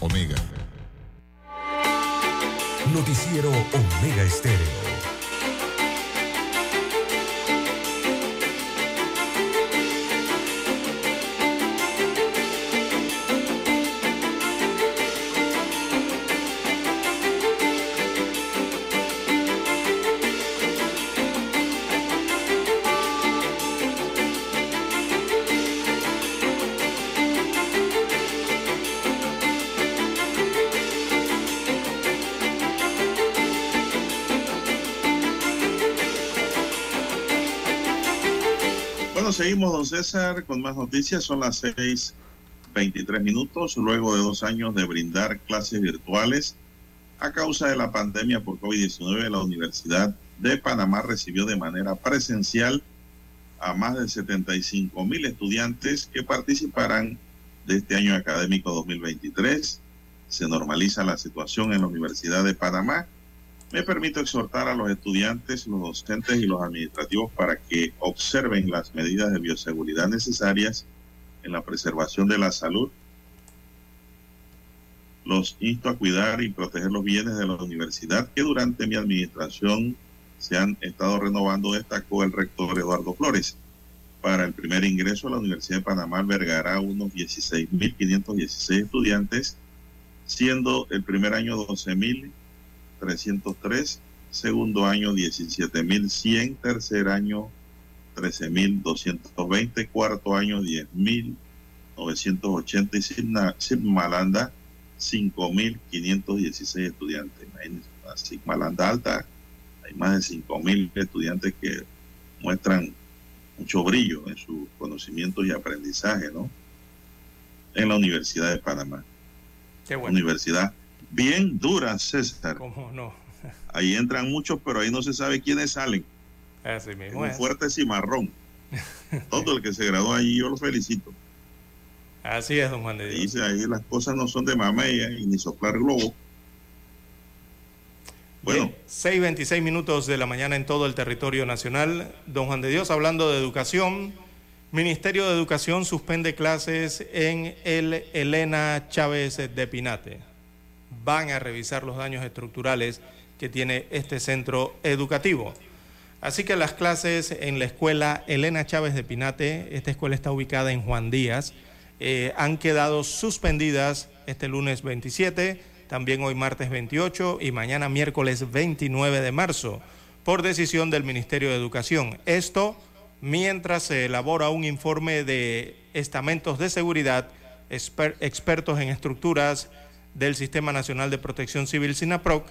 Omega. Noticiero Omega Estéreo. Seguimos, don César, con más noticias. Son las 6:23 minutos. Luego de dos años de brindar clases virtuales a causa de la pandemia por COVID-19, la Universidad de Panamá recibió de manera presencial a más de 75 mil estudiantes que participarán de este año académico 2023. Se normaliza la situación en la Universidad de Panamá me permito exhortar a los estudiantes, los docentes y los administrativos para que observen las medidas de bioseguridad necesarias en la preservación de la salud Los insto a cuidar y proteger los bienes de la universidad que durante mi administración se han estado renovando, destacó el rector Eduardo Flores. Para el primer ingreso a la Universidad de Panamá albergará unos 16.516 estudiantes, siendo el primer año 12.303, segundo año 17.100, tercer año 13.220, cuarto año 10.980 y Sigma, Sigmalanda 5.516 estudiantes. Imagínense, la Sigmalanda alta, hay más de 5.000 estudiantes que muestran mucho brillo en su conocimiento y aprendizaje, ¿no? En la Universidad de Panamá. Qué bueno. Universidad bien dura, César. ¿Cómo no? Ahí entran muchos, pero ahí no se sabe quiénes salen. Así Es mismo un es. fuerte cimarrón. <laughs> Todo el que se graduó allí, yo lo felicito. Así es, don Juan de Dios. dice ahí las cosas no son de mamella y ni soplar globo. Bueno, Bien, 6.26 minutos de la mañana en todo el territorio nacional. Don Juan de Dios, hablando de educación, Ministerio de Educación suspende clases en el Elena Chávez de Pinate. Van a revisar los daños estructurales que tiene este centro educativo. Así que las clases en la escuela Elena Chávez de Pinate, esta escuela está ubicada en Juan Díaz, eh, han quedado suspendidas este lunes 27, también hoy martes 28 y mañana miércoles 29 de marzo por decisión del Ministerio de Educación. Esto mientras se elabora un informe de estamentos de seguridad, exper- expertos en estructuras del Sistema Nacional de Protección Civil SINAPROC,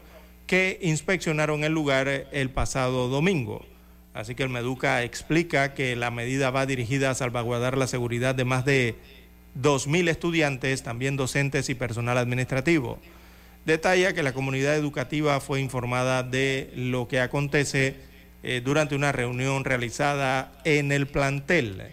que inspeccionaron el lugar el pasado domingo. Así que el Meduca explica que la medida va dirigida a salvaguardar la seguridad de más de 2.000 estudiantes, también docentes y personal administrativo. Detalla que la comunidad educativa fue informada de lo que acontece eh, durante una reunión realizada en el plantel.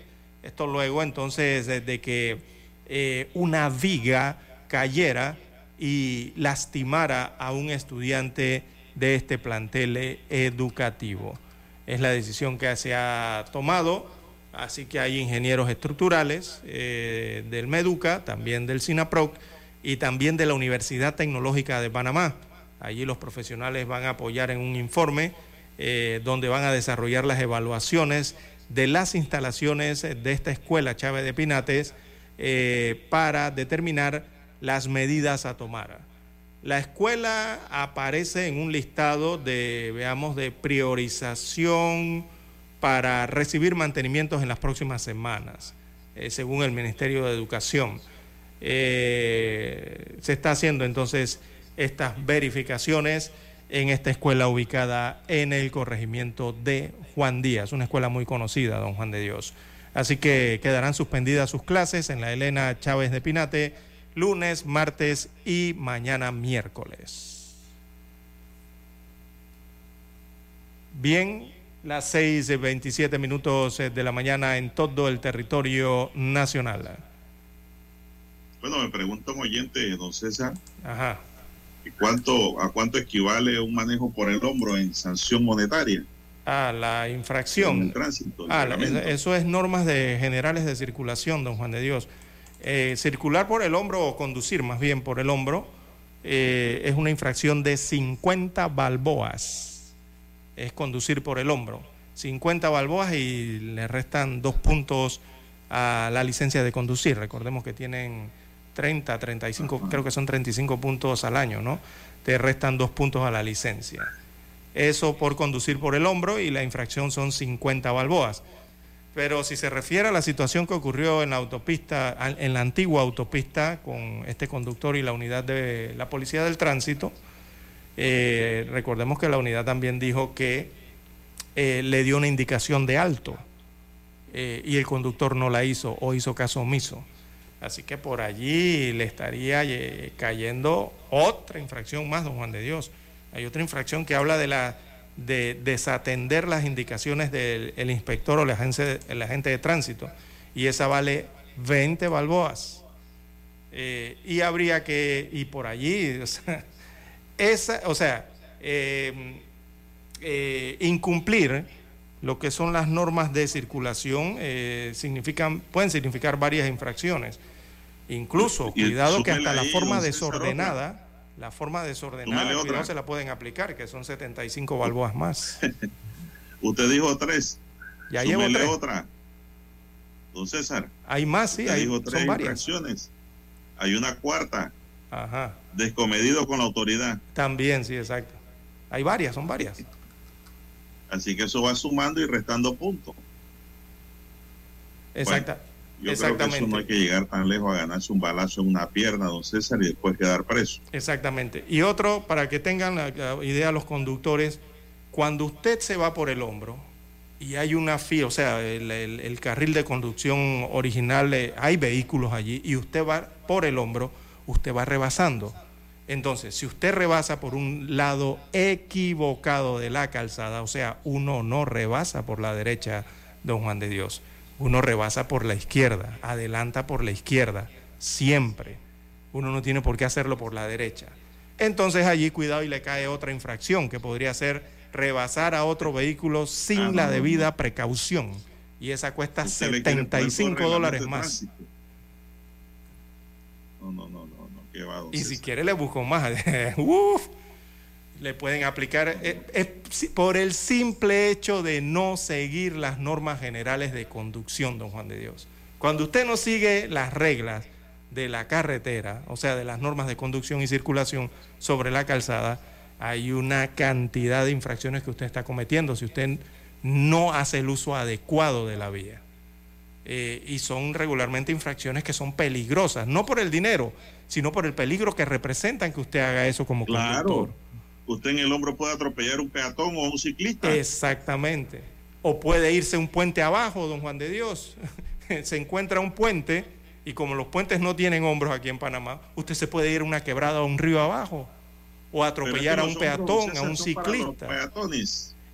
Esto luego entonces de, de que eh, una viga cayera y lastimara a un estudiante de este plantel educativo. Es la decisión que se ha tomado, así que hay ingenieros estructurales eh, del Meduca, también del SINAPROC y también de la Universidad Tecnológica de Panamá. Allí los profesionales van a apoyar en un informe eh, donde van a desarrollar las evaluaciones de las instalaciones de esta escuela Chávez de Pinates eh, para determinar las medidas a tomar. La escuela aparece en un listado de, veamos, de priorización para recibir mantenimientos en las próximas semanas, eh, según el Ministerio de Educación. Eh, se está haciendo entonces estas verificaciones en esta escuela ubicada en el corregimiento de Juan Díaz, una escuela muy conocida, don Juan de Dios. Así que quedarán suspendidas sus clases en la Elena Chávez de Pinate lunes, martes y mañana miércoles. Bien, las 6.27 minutos de la mañana en todo el territorio nacional. bueno, me pregunta un oyente, don César, Ajá. ¿y ¿cuánto, ¿a cuánto equivale un manejo por el hombro en sanción monetaria? Ah, la En infracción. el tránsito. el Ah, eso es normas de generales de circulación, don Juan de Dios. Eh, circular por el hombro o conducir más bien por el hombro eh, es una infracción de 50 balboas. Es conducir por el hombro. 50 balboas y le restan dos puntos a la licencia de conducir. Recordemos que tienen 30, 35, creo que son 35 puntos al año, ¿no? Te restan dos puntos a la licencia. Eso por conducir por el hombro y la infracción son 50 balboas. Pero si se refiere a la situación que ocurrió en la autopista, en la antigua autopista, con este conductor y la unidad de la Policía del Tránsito, eh, recordemos que la unidad también dijo que eh, le dio una indicación de alto eh, y el conductor no la hizo o hizo caso omiso. Así que por allí le estaría cayendo otra infracción más, don Juan de Dios. Hay otra infracción que habla de la de desatender las indicaciones del el inspector o el agente, el agente de tránsito. Y esa vale 20 balboas. Eh, y habría que, y por allí, <laughs> o sea, esa, o sea eh, eh, incumplir lo que son las normas de circulación eh, significan, pueden significar varias infracciones. Incluso, cuidado que hasta la forma desordenada, la forma desordenada, cuidado, otra. se la pueden aplicar, que son 75 balboas más. <laughs> Usted dijo tres. Ya llevo Súmele tres. otra. Don César. Hay más, sí, hay, dijo tres son varias. infracciones. Hay una cuarta. Ajá. Descomedido con la autoridad. También, sí, exacto. Hay varias, son varias. Así que eso va sumando y restando puntos. Exacta. Yo creo que eso no hay que llegar tan lejos a ganarse un balazo en una pierna, don César, y después quedar preso. Exactamente. Y otro, para que tengan la, idea los conductores, cuando usted se va por el hombro y hay una fila, o sea, el, el- el carril de conducción original, eh, hay vehículos allí y usted va por el hombro, usted va rebasando. Entonces, si usted rebasa por un lado equivocado de la calzada, o sea, uno no rebasa por la derecha, don Juan de Dios, uno rebasa por la izquierda, adelanta por la izquierda, siempre. Uno no tiene por qué hacerlo por la derecha. Entonces allí cuidado y le cae otra infracción que podría ser rebasar a otro vehículo sin Ah, la debida precaución. Y esa cuesta Usted le quiere poner 75 por dólares más. No, no, no, no, no, qué va, Y si quiere le busco más. <laughs> Uf, le pueden aplicar eh, si- por el simple hecho de no seguir las normas generales de conducción, don Juan de Dios. Cuando usted no sigue las reglas de la carretera, o sea, de las normas de conducción y circulación sobre la calzada, hay una cantidad de infracciones que usted está cometiendo si usted no hace el uso adecuado de la vía. Eh, y son regularmente infracciones que son peligrosas, no por el dinero, sino por el peligro que representan que usted haga eso como Claro. conductor. Usted en el hombro puede atropellar un peatón o a un ciclista. Exactamente. O puede irse un puente abajo, don Juan de Dios. <laughs> se encuentra un puente y como los puentes no tienen hombros aquí en Panamá, usted se puede ir a una quebrada o un río abajo. O atropellar a un peatón, a un ciclista.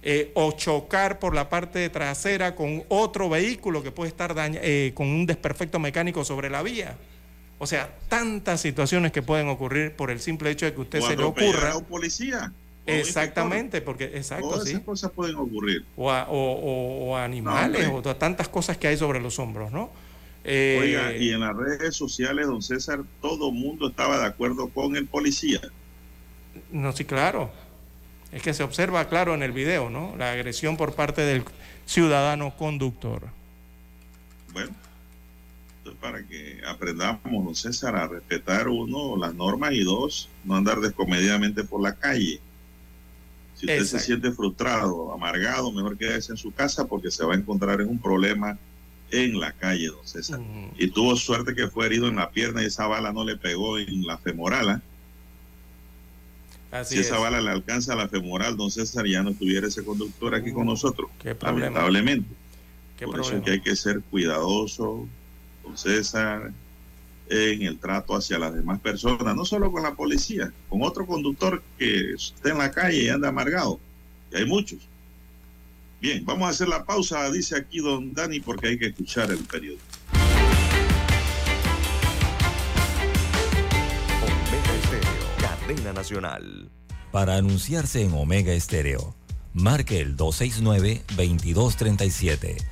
eh, o chocar por la parte trasera con otro vehículo que puede estar daña- eh, con un desperfecto mecánico sobre la vía. O sea, tantas situaciones que pueden ocurrir por el simple hecho de que usted o se le ocurra. a un policía. o a un Exactamente, porque exacto, Todas sí. esas cosas pueden ocurrir. O a, o- animales, No, o tantas cosas que hay sobre los hombros, ¿no? Eh, Oiga, y en las redes sociales, don César, todo el mundo estaba de acuerdo con el policía. No, sí, claro. Es que se observa claro en el video, ¿no? La agresión por parte del ciudadano conductor. Bueno, para que aprendamos, don César, a respetar uno las normas y dos, no andar descomedidamente por la calle. Si usted Exacto. se siente frustrado, amargado, mejor quédese en su casa porque se va a encontrar en un problema en la calle, don César. Y tuvo suerte que fue herido en la pierna y esa bala no le pegó en la femoral. ¿ah? Así si esa es. bala le alcanza a la femoral, don César, ya no estuviera ese conductor aquí con nosotros. Qué. Lamentablemente. Qué Por eso es que hay que ser cuidadoso, don César, en el trato hacia las demás personas, no solo con la policía, con otro conductor que esté en la calle y anda amargado. Y hay muchos. Bien, vamos a hacer la pausa, dice aquí don Dani, porque hay que escuchar el periodo. Omega Estéreo, cadena nacional. Para anunciarse en Omega Estéreo, marque el 269-2237.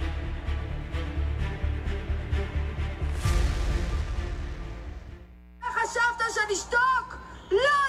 חשבת שנשתוק? לא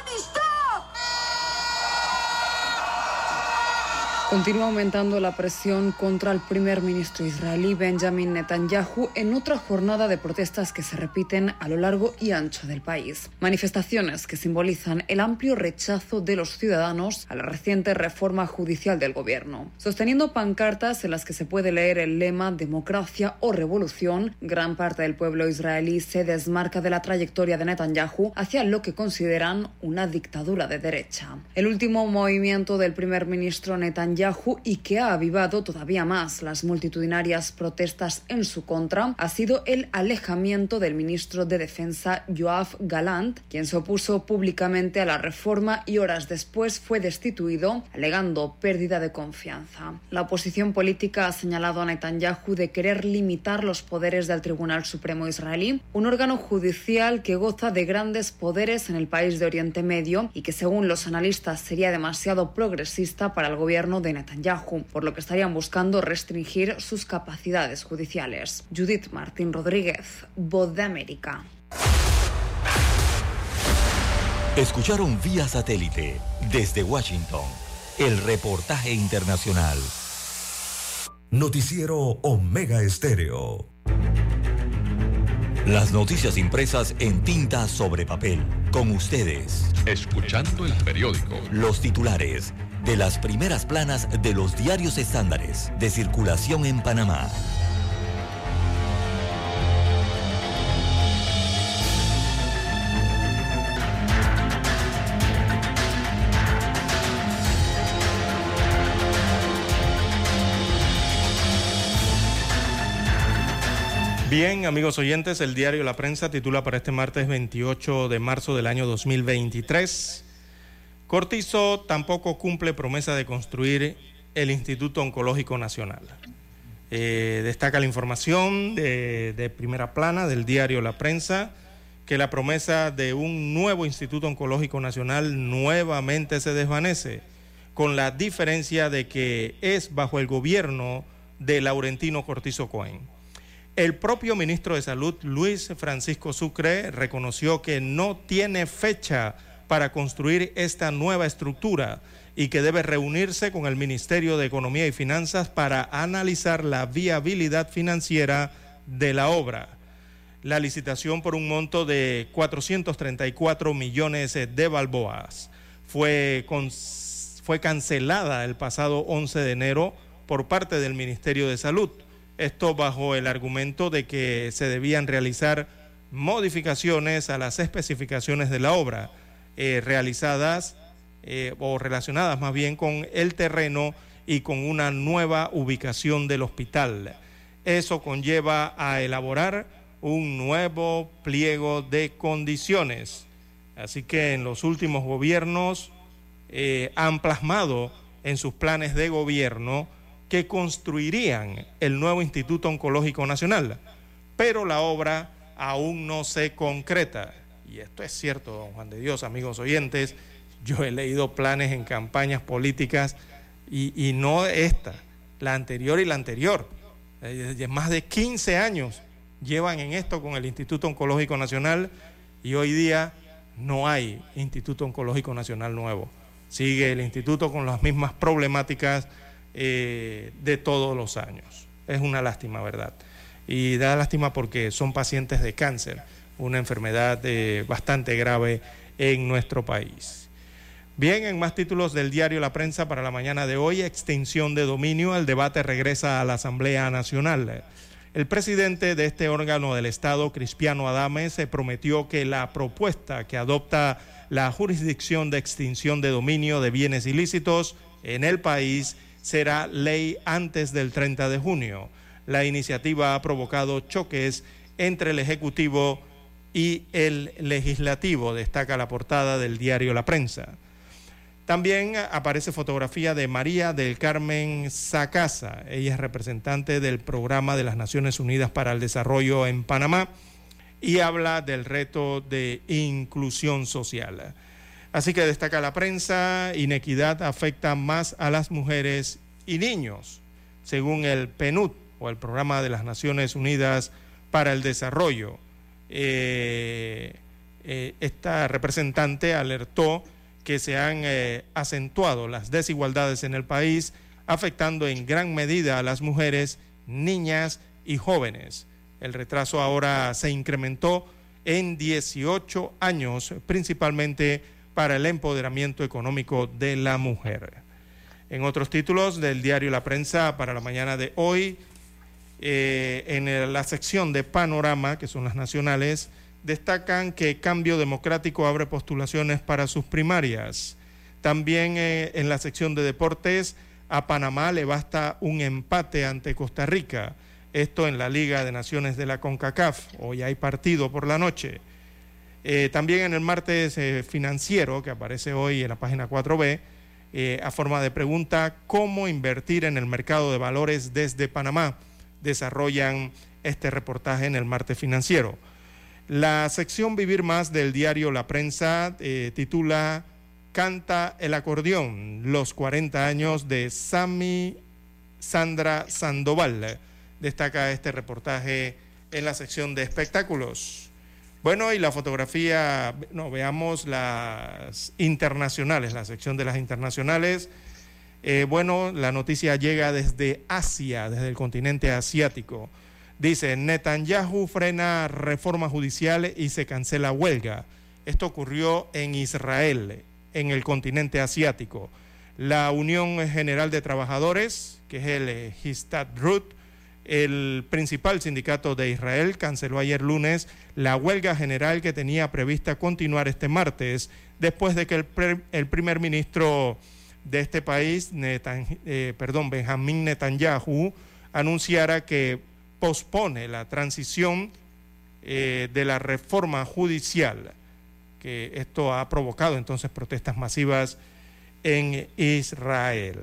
Continúa aumentando la presión contra el primer ministro israelí Benjamin Netanyahu en otra jornada de protestas que se repiten a lo largo y ancho del país. Manifestaciones que simbolizan el amplio rechazo de los ciudadanos a la reciente reforma judicial del gobierno. Sosteniendo pancartas en las que se puede leer el lema democracia o revolución, gran parte del pueblo israelí se desmarca de la trayectoria de Netanyahu hacia lo que consideran una dictadura de derecha. El último movimiento del primer ministro Netanyahu y que ha avivado todavía más las multitudinarias protestas en su contra ha sido el alejamiento del ministro de Defensa Joaf Galant, quien se opuso públicamente a la reforma y horas después fue destituido, alegando pérdida de confianza. La oposición política ha señalado a Netanyahu de querer limitar los poderes del Tribunal Supremo israelí, un órgano judicial que goza de grandes poderes en el país de Oriente Medio y que según los analistas sería demasiado progresista para el gobierno de Netanyahu, por lo que estarían buscando restringir sus capacidades judiciales. Judith Martín Rodríguez, Voz de América. Escucharon vía satélite desde Washington el reportaje internacional. Noticiero Omega Estéreo. Las noticias impresas en tinta sobre papel. Con ustedes. Escuchando el periódico. Los titulares de las primeras planas de los diarios estándares de circulación en Panamá. Bien, amigos oyentes, el diario La Prensa titula para este martes 28 de marzo del año 2023 Cortizo tampoco cumple promesa de construir el Instituto Oncológico Nacional. Eh, destaca la información de, de, primera plana del diario La Prensa que la promesa de un nuevo Instituto Oncológico Nacional nuevamente se desvanece, con la diferencia de que es bajo el gobierno de Laurentino Cortizo Cohen. El propio ministro de Salud, Luis Francisco Sucre, reconoció que no tiene fecha para construir esta nueva estructura y que debe reunirse con el Ministerio de Economía y Finanzas para analizar la viabilidad financiera de la obra. La licitación por un monto de 434 millones de balboas fue, fue cancelada el pasado 11 de enero por parte del Ministerio de Salud. Esto bajo el argumento de que se debían realizar modificaciones a las especificaciones de la obra eh, realizadas eh, o relacionadas más bien con el terreno y con una nueva ubicación del hospital. Eso conlleva a elaborar un nuevo pliego de condiciones. Así que en los últimos gobiernos eh, han plasmado en sus planes de gobierno que construirían el nuevo Instituto Oncológico Nacional, pero la obra aún no se concreta y esto es cierto, don Juan de Dios, amigos oyentes, yo he leído planes en campañas políticas y, no esta, la anterior y la anterior. Eh, más de 15 años llevan en esto con el Instituto Oncológico Nacional y hoy día no hay Instituto Oncológico Nacional nuevo. Sigue el instituto con las mismas problemáticas eh, de todos los años. Es una lástima, ¿verdad? Y da lástima porque son pacientes de cáncer una enfermedad eh, bastante grave en nuestro país. Bien, en más títulos del diario La Prensa para la mañana de hoy, extinción de dominio, el debate regresa a la Asamblea Nacional. El presidente de este órgano del Estado, Cristiano Adames, se prometió que la propuesta que adopta la jurisdicción de extinción de dominio de bienes ilícitos en el país será ley antes del 30 de junio. La iniciativa ha provocado choques entre el Ejecutivo el legislativo, destaca la portada del diario La Prensa. También aparece fotografía de María del Carmen Sacasa. Ella es representante del Programa de las Naciones Unidas para el Desarrollo en Panamá y habla del reto de inclusión social. Así que destaca la prensa, inequidad afecta más a las mujeres y niños, según el PNUD o el Programa de las Naciones Unidas para el Desarrollo. Eh, eh, esta representante alertó que se han eh, acentuado las desigualdades en el país afectando en gran medida a las mujeres, niñas y jóvenes. El retraso ahora se incrementó en 18 años, principalmente para el empoderamiento económico de la mujer. En otros títulos del diario La Prensa para la mañana de hoy, eh, en la sección de Panorama, que son las nacionales, destacan que Cambio Democrático abre postulaciones para sus primarias. También eh, en la sección de deportes, a Panamá le basta un empate ante Costa Rica. Esto en la Liga de Naciones de la CONCACAF. Hoy hay partido por la noche. Eh, también en el martes eh, financiero, que aparece hoy en la página 4B, a forma de pregunta, ¿cómo invertir en el mercado de valores desde Panamá? Desarrollan este reportaje en el martes financiero. La sección Vivir Más del diario La Prensa titula canta el acordeón, los 40 años de Sami Sandra Sandoval. Destaca este reportaje en la sección de espectáculos. Bueno, y la fotografía, no, veamos las internacionales, la sección de las internacionales. Eh, bueno, la noticia llega desde Asia, desde el continente asiático. Dice, Netanyahu frena reforma judicial y se cancela huelga. Esto ocurrió en Israel en el continente asiático. La Unión General de Trabajadores, que es el Histadrut, el principal sindicato de Israel, canceló ayer lunes la huelga general que tenía prevista continuar este martes, después de que el, primer ministro de este país, eh, perdón, Benjamín Netanyahu, anunciara que pospone la transición eh, de la reforma judicial que esto ha provocado entonces protestas masivas en Israel.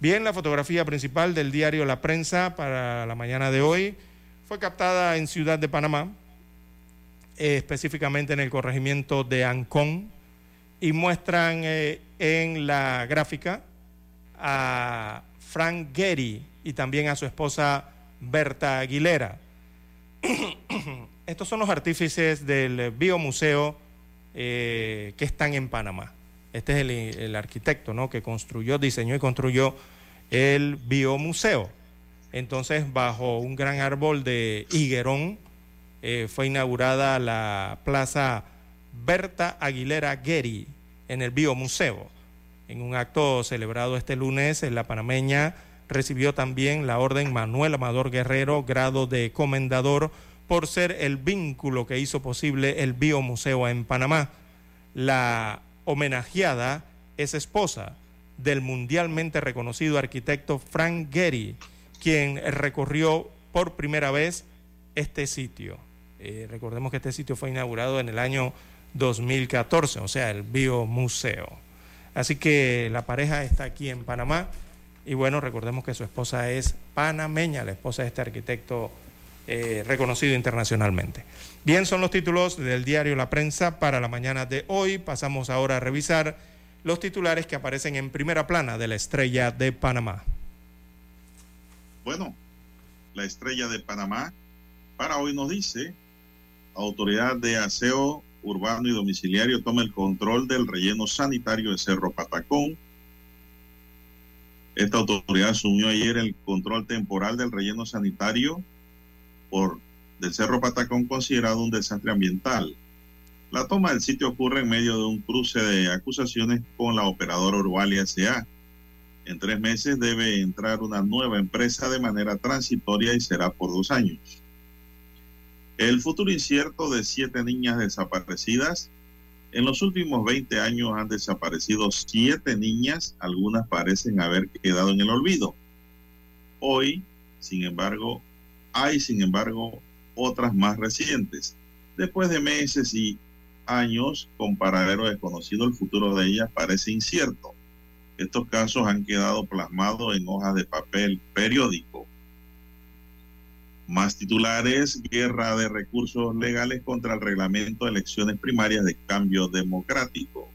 Bien, la fotografía principal del diario La Prensa para la mañana de hoy fue captada en Ciudad de Panamá, específicamente en el corregimiento de Ancón, y muestran eh, en la gráfica a Frank Gehry y también a su esposa Berta Aguilera. <clears throat> Estos son los artífices del Biomuseo eh, que están en Panamá. Este es el, arquitecto ¿no? que construyó, diseñó y construyó el biomuseo. Entonces, bajo un gran árbol de higuerón, eh, fue inaugurada la plaza Berta Aguilera Geri en el biomuseo. En un acto celebrado este lunes, en la panameña recibió también la orden Manuel Amador Guerrero, grado de comendador por ser el vínculo que hizo posible el Biomuseo en Panamá. La homenajeada es esposa del mundialmente reconocido arquitecto Frank Gehry, quien recorrió por primera vez este sitio. Eh, recordemos que este sitio fue inaugurado en el año 2014, o sea, el Biomuseo. Así que la pareja está aquí en Panamá y bueno, recordemos que su esposa es panameña, la esposa de este arquitecto eh, reconocido internacionalmente. Bien, son los títulos del diario La Prensa para la mañana de hoy. Pasamos ahora a revisar los titulares que aparecen en primera plana de la estrella de Panamá. Bueno, la estrella de Panamá para hoy nos dice, Autoridad de Aseo Urbano y Domiciliario toma el control del relleno sanitario de Cerro Patacón. Esta autoridad asumió ayer el control temporal del relleno sanitario por del Cerro Patacón considerado un desastre ambiental. La toma del sitio ocurre en medio de un cruce de acusaciones con la operadora Urbalia S.A. En tres meses debe entrar una nueva empresa de manera transitoria y será por dos años. El futuro incierto de siete niñas desaparecidas. En los últimos 20 años han desaparecido siete niñas, algunas parecen haber quedado en el olvido. Hoy, sin embargo, hay, sin embargo, otras más recientes. Después de meses y años con paradero desconocido, el futuro de ellas parece incierto. Estos casos han quedado plasmados en hojas de papel periódico. Más titulares, guerra de recursos legales contra el reglamento de elecciones primarias de cambio democrático.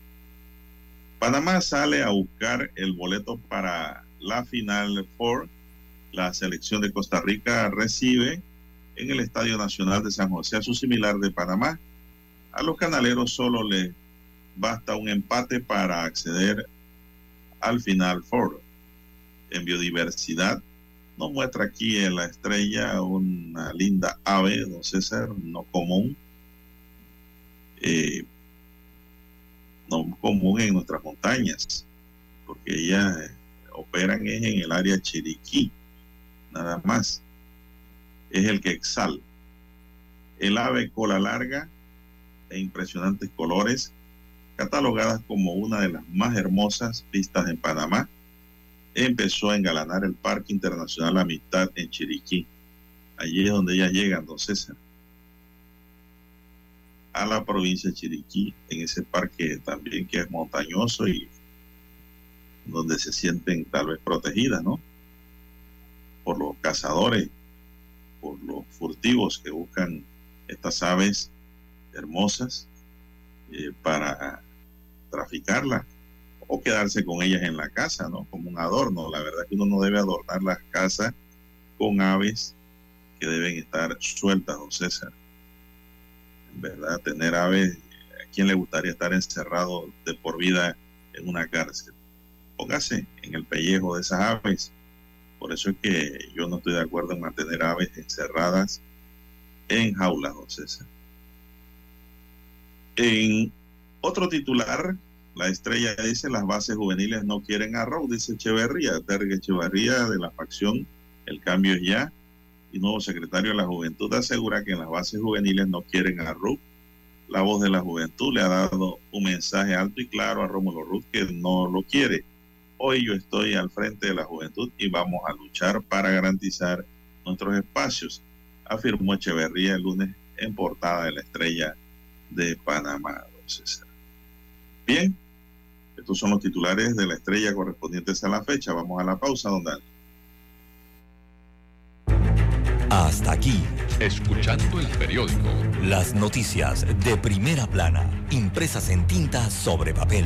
Panamá sale a buscar el boleto para la final Four la selección de Costa Rica recibe en el Estadio Nacional de San José a su similar de Panamá. A los canaleros solo les basta un empate para acceder al final foro. en biodiversidad. Nos muestra aquí en la estrella una linda ave, don César, no común, eh, no común en nuestras montañas, porque ellas eh, operan en el área Chiriquí, nada más. Es el que exhala. El ave cola larga e impresionantes colores, catalogadas como una de las más hermosas vistas en Panamá, empezó a engalanar el Parque Internacional Amistad en Chiriquí. Allí es donde ella llega, don César. A la provincia de Chiriquí, en ese parque también que es montañoso y donde se sienten tal vez protegidas, ¿no? Por los cazadores, por los furtivos que buscan estas aves hermosas eh, para traficarlas o quedarse con ellas en la casa, ¿no? Como un adorno. La verdad es que uno no debe adornar las casas con aves que deben estar sueltas, don César. En verdad, tener aves, ¿a quién le gustaría estar encerrado de por vida en una cárcel? Póngase en el pellejo de esas aves. Por eso es que yo no estoy de acuerdo en mantener aves encerradas en jaulas, don César. En otro titular, la estrella dice, las bases juveniles no quieren arroz, dice Echeverría, Tergue Echeverría de la facción El Cambio es Ya, y nuevo secretario de la Juventud asegura que las bases juveniles no quieren a Ruth. La voz de la juventud le ha dado un mensaje alto y claro a Rómulo Ruth que no lo quiere. Hoy yo estoy al frente de la juventud y vamos a luchar para garantizar nuestros espacios, afirmó Echeverría el lunes en portada de la estrella de Panamá, César. Bien, estos son los titulares de la estrella correspondientes a la fecha. Vamos a la pausa, don Dani. Hasta aquí, escuchando el periódico. Las noticias de primera plana, impresas en tinta sobre papel.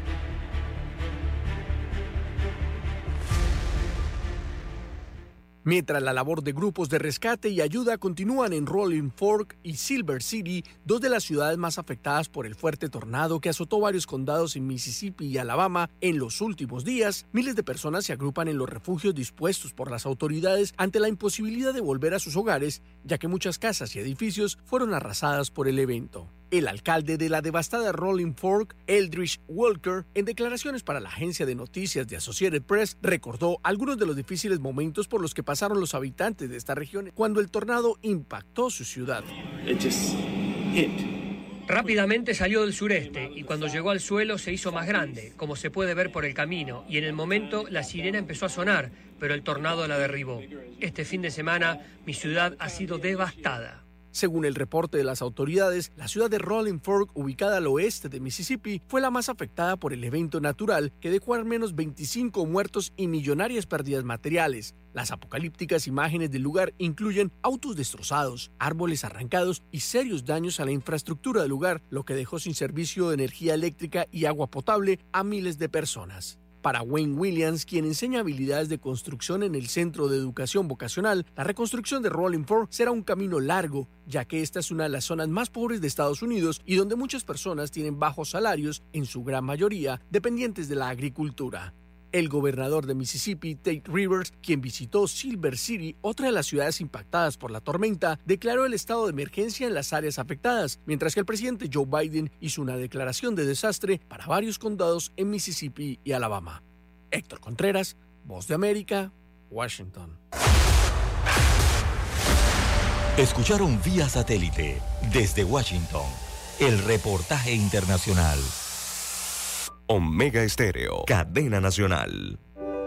Mientras la labor de grupos de rescate y ayuda continúan en Rolling Fork y Silver City, dos de las ciudades más afectadas por el fuerte tornado que azotó varios condados en Mississippi y Alabama en los últimos días, miles de personas se agrupan en los refugios dispuestos por las autoridades ante la imposibilidad de volver a sus hogares, ya que muchas casas y edificios fueron arrasadas por el evento. El alcalde de la devastada Rolling Fork, Eldridge Walker, en declaraciones para la agencia de noticias de Associated Press, recordó algunos de los difíciles momentos por los que pasaron los habitantes de esta región cuando el tornado impactó su ciudad. Rápidamente salió del sureste y cuando llegó al suelo se hizo más grande, como se puede ver por el camino, y en el momento la sirena empezó a sonar, pero el tornado la derribó. Este fin de semana mi ciudad ha sido devastada. Según el reporte de las autoridades, la ciudad de Rolling Fork, ubicada al oeste de Mississippi, fue la más afectada por el evento natural que dejó al menos 25 muertos y millonarias pérdidas materiales. Las apocalípticas imágenes del lugar incluyen autos destrozados, árboles arrancados y serios daños a la infraestructura del lugar, lo que dejó sin servicio de energía eléctrica y agua potable a miles de personas. Para Wayne Williams, quien enseña habilidades de construcción en el Centro de Educación Vocacional, la reconstrucción de Rolling Fork será un camino largo, ya que esta es una de las zonas más pobres de Estados Unidos y donde muchas personas tienen bajos salarios, en su gran mayoría dependientes de la agricultura. El gobernador de Mississippi, Tate Rivers, quien visitó Silver City, otra de las ciudades impactadas por la tormenta, declaró el estado de emergencia en las áreas afectadas, mientras que el presidente Joe Biden hizo una declaración de desastre para varios condados en Mississippi y Alabama. Héctor Contreras, Voz de América, Washington. Escucharon vía satélite desde Washington el reportaje internacional. Omega Estéreo, cadena nacional.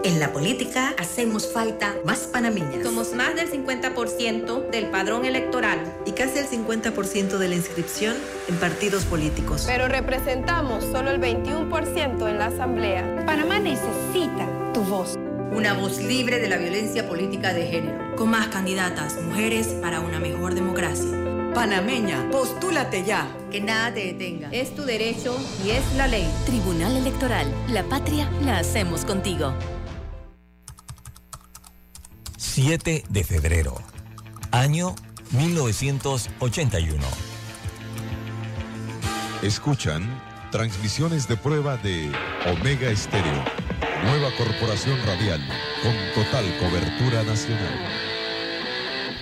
En la política hacemos falta más panameñas. Somos más del 50% del padrón electoral. Y casi el 50% de la inscripción en partidos políticos. Pero representamos solo el 21% en la Asamblea. Panamá necesita tu voz. Una voz libre de la violencia política de género. Con más candidatas, mujeres para una mejor democracia. Panameña, postúlate ya. Que nada te detenga. Es tu derecho y es la ley. Tribunal Electoral. La patria la hacemos contigo. 7 de febrero, año 1981. Escuchan transmisiones de prueba de Omega Estéreo, nueva corporación radial con total cobertura nacional.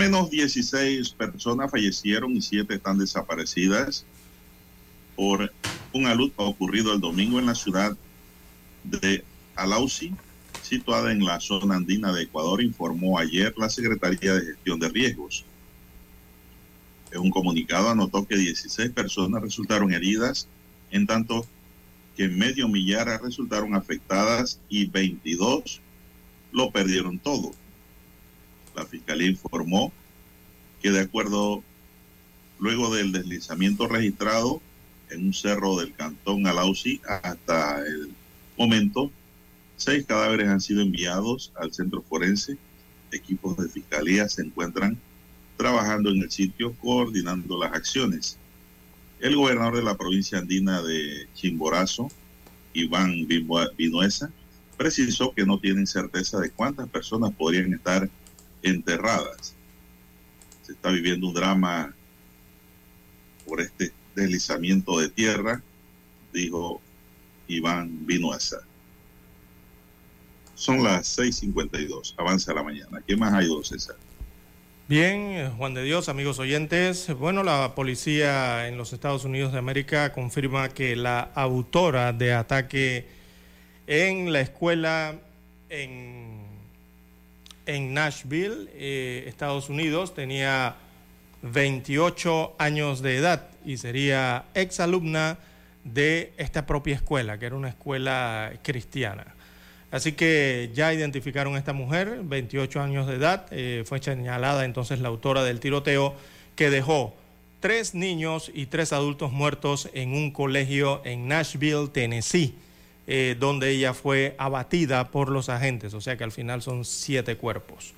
Menos 16 personas fallecieron y 7 están desaparecidas por un alud ocurrido el domingo en la ciudad de Alausi, situada en la zona andina de Ecuador, informó ayer la Secretaría de Gestión de Riesgos. En un comunicado anotó que 16 personas resultaron heridas, en tanto que medio millar resultaron afectadas y 22 lo perdieron todo. La Fiscalía informó que de acuerdo, luego del deslizamiento registrado en un cerro del cantón Alausi, hasta el momento, seis cadáveres han sido enviados al centro forense. Equipos de Fiscalía se encuentran trabajando en el sitio coordinando las acciones. El gobernador de la provincia andina de Chimborazo, Iván Vinuesa, precisó que no tienen certeza de cuántas personas podrían estar enterradas. Se está viviendo un drama por este deslizamiento de tierra, dijo Iván Vinuesa. Son las 6:52, avanza la mañana. ¿Qué más hay, don César? Bien, Juan de Dios, amigos oyentes. Bueno, la policía en los Estados Unidos de América confirma que la autora de ataque en la escuela en en Nashville, eh, Estados Unidos, tenía 28 años de edad y sería exalumna de esta propia escuela, que era una escuela cristiana. Así que ya identificaron a esta mujer, 28 años de edad, eh, fue señalada entonces la autora del tiroteo que dejó tres niños y tres adultos muertos en un colegio en Nashville, Tennessee. Eh, donde ella fue abatida por los agentes, o sea que al final son siete cuerpos.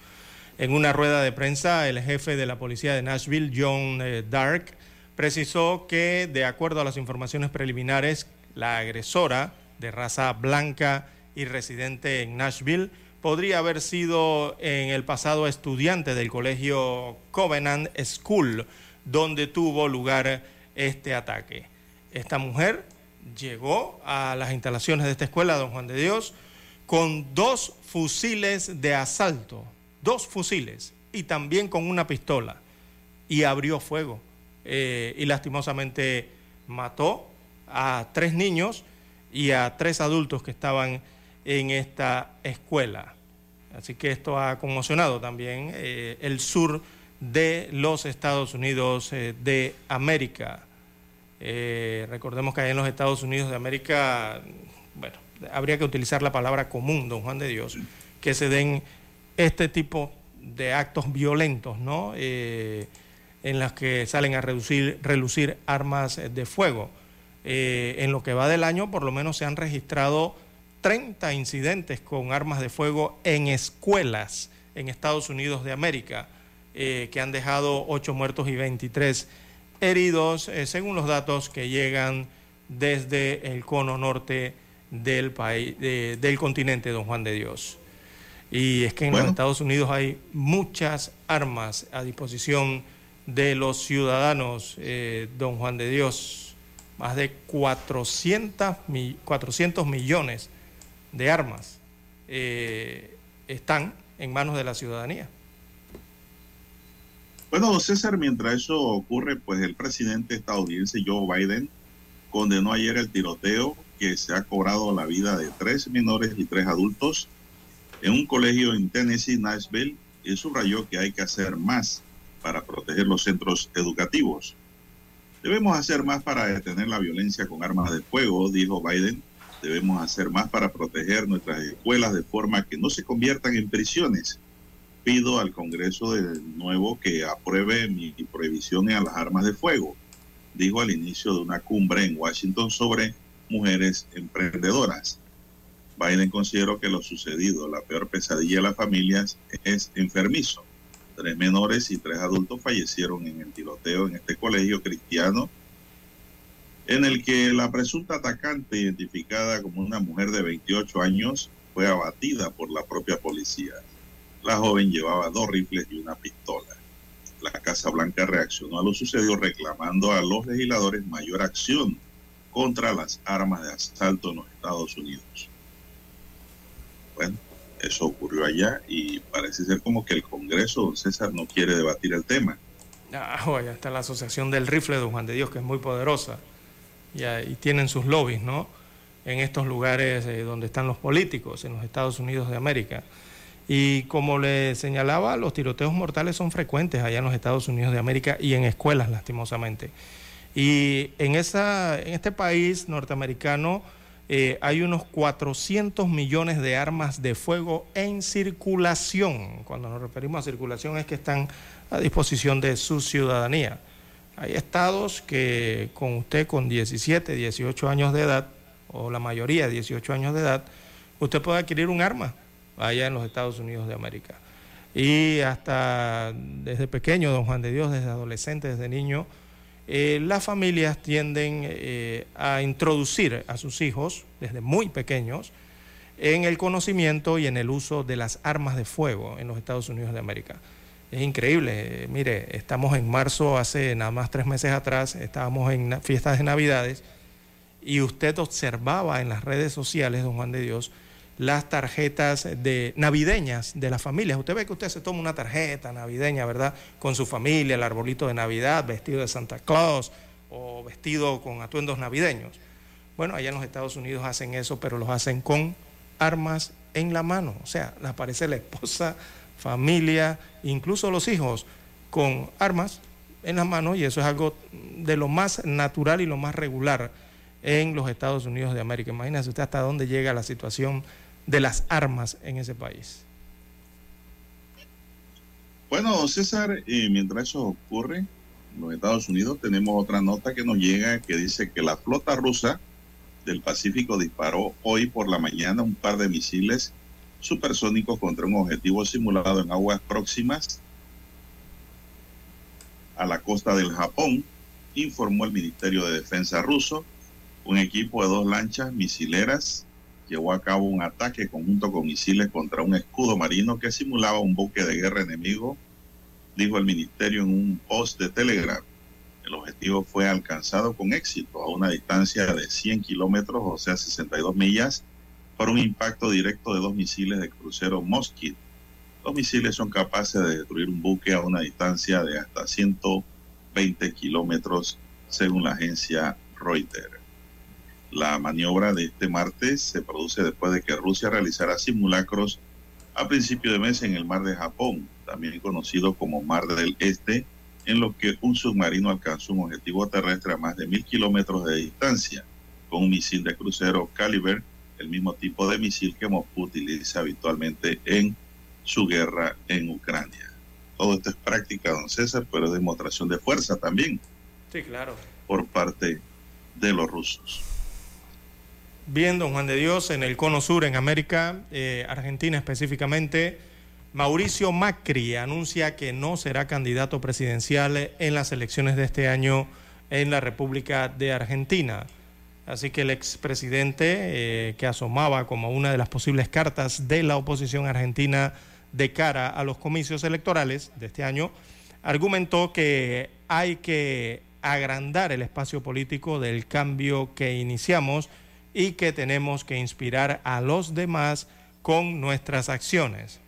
En una rueda de prensa, el jefe de la policía de Nashville, John eh, Dark, precisó que, de acuerdo a las informaciones preliminares, la agresora de raza blanca y residente en Nashville podría haber sido en el pasado estudiante del colegio Covenant School, donde tuvo lugar este ataque. Esta mujer llegó a las instalaciones de esta escuela, don Juan de Dios, con dos fusiles de asalto, dos fusiles, y también con una pistola, y abrió fuego. Eh, y lastimosamente mató a tres niños y a tres adultos que estaban en esta escuela. Así que esto ha conmocionado también eh, el sur de los Estados Unidos eh, de América. Eh, recordemos que hay en los Estados Unidos de América, bueno, habría que utilizar la palabra común, don Juan de Dios, que se den este tipo de actos violentos, ¿no? en las que salen a reducir, relucir armas de fuego. en lo que va del año, por lo menos se han registrado 30 incidentes con armas de fuego en escuelas en Estados Unidos de América, eh, que han dejado 8 muertos y 23 heridos, eh, según los datos que llegan desde el cono norte del, país, del continente, don Juan de Dios. Y es que en los Estados Unidos hay muchas armas a disposición de los ciudadanos, eh, don Juan de Dios, más de 400, 400 millones de armas eh, están en manos de la ciudadanía. Bueno, César, mientras eso ocurre, pues el presidente estadounidense Joe Biden condenó ayer el tiroteo que se ha cobrado la vida de tres menores y tres adultos en un colegio en Tennessee, Nashville, y subrayó que hay que hacer más para proteger los centros educativos. Debemos hacer más para detener la violencia con armas de fuego, dijo Biden, Debemos hacer más para proteger nuestras escuelas de forma que no se conviertan en prisiones. Pido al Congreso de nuevo que apruebe mi prohibición a las armas de fuego, dijo al inicio de una cumbre en Washington sobre mujeres emprendedoras. Biden consideró que lo sucedido, la peor pesadilla de las familias, es enfermizo. Tres menores y tres adultos fallecieron en el tiroteo en este colegio cristiano en el que la presunta atacante, identificada como una mujer de 28 años, fue abatida por la propia policía. La joven llevaba dos rifles y una pistola. La Casa Blanca reaccionó a lo sucedido reclamando a los legisladores mayor acción contra las armas de asalto en los Estados Unidos. Bueno, eso ocurrió allá y parece ser como que el Congreso, don César, no quiere debatir el tema. Ah, oye, está la Asociación del Rifle de Juan de Dios, que es muy poderosa y, tienen sus lobbies, ¿no? En estos lugares eh, donde están los políticos, en los Estados Unidos de América. Y como le señalaba, los tiroteos mortales son frecuentes allá en los Estados Unidos de América y en escuelas, lastimosamente. Y en, esa, en este país norteamericano eh, hay unos 400 millones de armas de fuego en circulación. Cuando nos referimos a circulación es que están a disposición de su ciudadanía. Hay estados que con usted con 17, 18 años de edad, o la mayoría 18 años de edad, usted puede adquirir un arma allá en los Estados Unidos de América. Y hasta desde pequeño, don Juan de Dios, desde adolescente, desde niño, eh, las familias tienden eh, a introducir a sus hijos desde muy pequeños en el conocimiento y en el uso de las armas de fuego en los Estados Unidos de América. Es increíble. Mire, estamos en marzo, hace nada más tres meses atrás, estábamos en fiestas de Navidades y usted observaba en las redes sociales, don Juan de Dios, las tarjetas de navideñas de las familias. Usted ve que usted se toma una tarjeta navideña, ¿verdad? Con su familia, el arbolito de Navidad, vestido de Santa Claus o vestido con atuendos navideños. Bueno, allá en los Estados Unidos hacen eso, pero los hacen con armas en la mano. O sea, aparece la esposa familia, incluso los hijos con armas en las manos y eso es algo de lo más natural y lo más regular en los Estados Unidos de América. Imagínese usted hasta dónde llega la situación de las armas en ese país. Bueno, César, eh, mientras eso ocurre en los Estados Unidos, tenemos otra nota que nos llega que dice que la flota rusa del Pacífico disparó hoy por la mañana un par de misiles supersónico contra un objetivo simulado en aguas próximas a la costa del Japón, informó el Ministerio de Defensa ruso. Un equipo de dos lanchas misileras llevó a cabo un ataque conjunto con misiles contra un escudo marino que simulaba un buque de guerra enemigo, dijo el ministerio en un post de Telegram. El objetivo fue alcanzado con éxito a una distancia de 100 kilómetros, o sea, 62 millas, por un impacto directo de dos misiles de crucero Mosquito. Los misiles son capaces de destruir un buque a una distancia de hasta 120 kilómetros, según la agencia Reuters. La maniobra de este martes se produce después de que Rusia realizara simulacros a principio de mes en el mar de Japón, también conocido como Mar del Este, en lo que un submarino alcanzó un objetivo terrestre a más de mil kilómetros de distancia, con un misil de crucero Caliber, el mismo tipo de misil que Moscú utiliza habitualmente en su guerra en Ucrania. Todo esto es práctica, don César, pero es demostración de fuerza también. Sí, claro. Por parte de los rusos. Bien, don Juan de Dios, en el cono sur, en América, eh, Argentina específicamente, Mauricio Macri anuncia que no será candidato presidencial en las elecciones de este año en la República de Argentina. Así que el expresidente, eh, que asomaba como una de las posibles cartas de la oposición argentina de cara a los comicios electorales de este año, argumentó que hay que agrandar el espacio político del cambio que iniciamos y que tenemos que inspirar a los demás con nuestras acciones.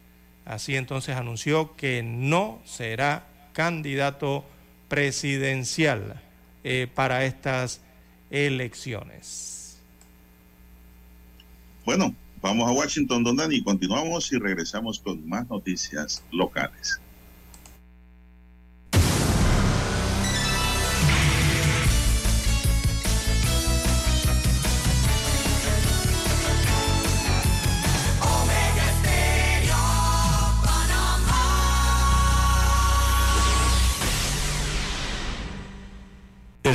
Así entonces anunció que no será candidato presidencial eh, para estas elecciones. Bueno, vamos a Washington, don Dani, continuamos y regresamos con más noticias locales.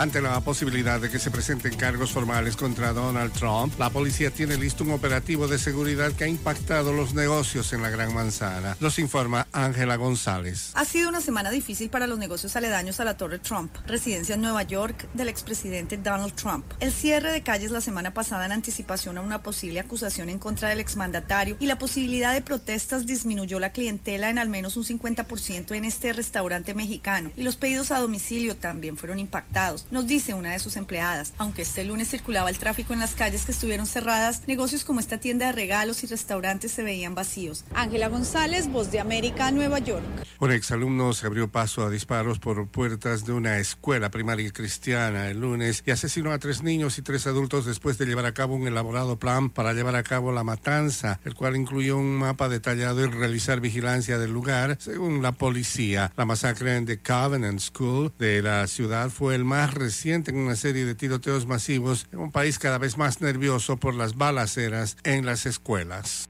Ante la posibilidad de que se presenten cargos formales contra Donald Trump, la policía tiene listo un operativo de seguridad que ha impactado los negocios en la Gran Manzana. Nos informa Ángela González. Ha sido una semana difícil para los negocios aledaños a la Torre Trump, residencia en Nueva York del expresidente Donald Trump. El cierre de calles la semana pasada en anticipación a una posible acusación en contra del exmandatario y la posibilidad de protestas disminuyó la clientela en al menos un 50% en este restaurante mexicano y los pedidos a domicilio también fueron impactados nos dice una de sus empleadas. Aunque este lunes circulaba el tráfico en las calles que estuvieron cerradas, negocios como esta tienda de regalos y restaurantes se veían vacíos. Ángela González, Voz de América, Nueva York. Un exalumno se abrió paso a disparos por puertas de una escuela primaria cristiana el lunes y asesinó a tres niños y tres adultos después de llevar a cabo un elaborado plan para llevar a cabo la matanza, el cual incluyó un mapa detallado y realizar vigilancia del lugar, según la policía. La masacre en The Covenant School de la ciudad fue el más reciente en una serie de tiroteos masivos en un país cada vez más nervioso por las balaceras en las escuelas.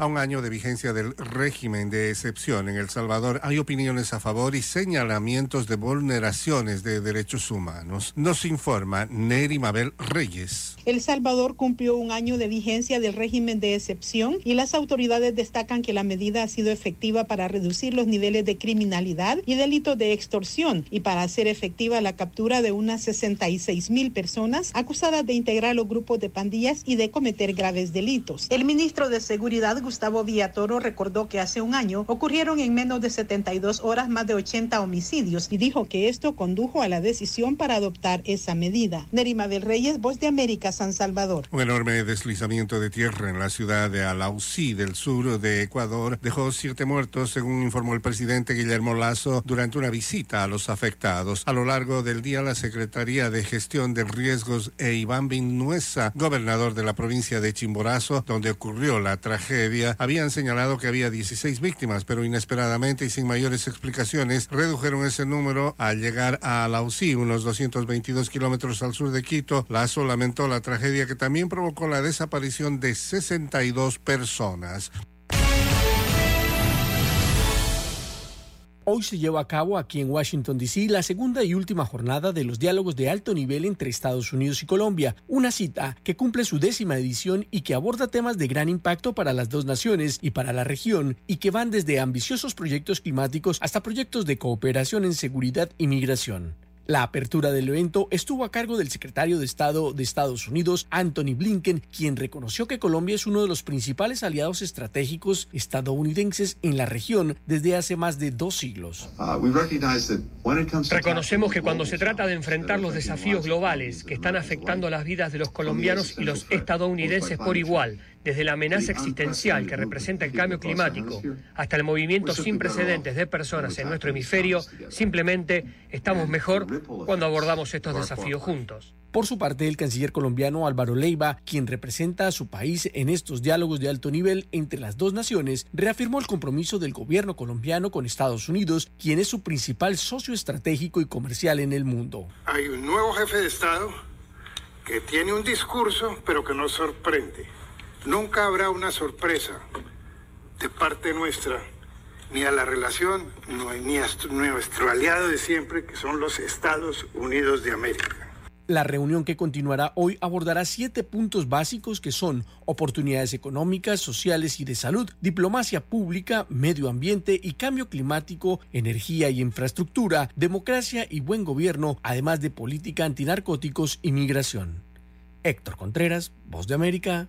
A un año de vigencia del régimen de excepción en El Salvador, hay opiniones a favor y señalamientos de vulneraciones de derechos humanos. Nos informa Neri Mabel Reyes. El Salvador cumplió un año de vigencia del régimen de excepción y las autoridades destacan que la medida ha sido efectiva para reducir los niveles de criminalidad y delitos de extorsión y para hacer efectiva la captura de unas 66 mil personas acusadas de integrar los grupos de pandillas y de cometer graves delitos. El ministro de Seguridad, Gustavo Villatoro recordó que hace un año ocurrieron en menos de 72 horas más de 80 homicidios y dijo que esto condujo a la decisión para adoptar esa medida. Nerima del Reyes, Voz de América, San Salvador. Un enorme deslizamiento de tierra en la ciudad de Alausí del sur de Ecuador dejó siete muertos, según informó el presidente Guillermo Lazo durante una visita a los afectados. A lo largo del día, la Secretaría de Gestión de Riesgos e Iván Vinuesa, gobernador de la provincia de Chimborazo, donde ocurrió la tragedia, habían señalado que había 16 víctimas, pero inesperadamente y sin mayores explicaciones redujeron ese número al llegar a Lausí, unos 222 kilómetros al sur de Quito. Lazo lamentó la tragedia que también provocó la desaparición de 62 personas. Hoy se lleva a cabo aquí en Washington, D.C. la segunda y última jornada de los diálogos de alto nivel entre Estados Unidos y Colombia, una cita que cumple su décima edición y que aborda temas de gran impacto para las dos naciones y para la región y que van desde ambiciosos proyectos climáticos hasta proyectos de cooperación en seguridad y migración. La apertura del evento estuvo a cargo del secretario de Estado de Estados Unidos, Anthony Blinken, quien reconoció que Colombia es uno de los principales aliados estratégicos estadounidenses en la región desde hace más de dos siglos. Uh, Reconocemos que cuando se trata de enfrentar los desafíos globales que están afectando las vidas de los colombianos y los estadounidenses por igual, desde la amenaza existencial que representa el cambio climático hasta el movimiento sin precedentes de personas en nuestro hemisferio, simplemente estamos mejor cuando abordamos estos desafíos juntos. Por su parte, el canciller colombiano Álvaro Leiva, quien representa a su país en estos diálogos de alto nivel entre las dos naciones, reafirmó el compromiso del gobierno colombiano con Estados Unidos, quien es su principal socio estratégico y comercial en el mundo. Hay un nuevo jefe de Estado que tiene un discurso, pero que nos sorprende Nunca habrá una sorpresa de parte nuestra, ni a la relación, ni a nuestro aliado de siempre, que son los Estados Unidos de América. La reunión que continuará hoy abordará siete puntos básicos que son oportunidades económicas, sociales y de salud, diplomacia pública, medio ambiente y cambio climático, energía y infraestructura, democracia y buen gobierno, además de política antinarcóticos y migración. Héctor Contreras, Voz de América,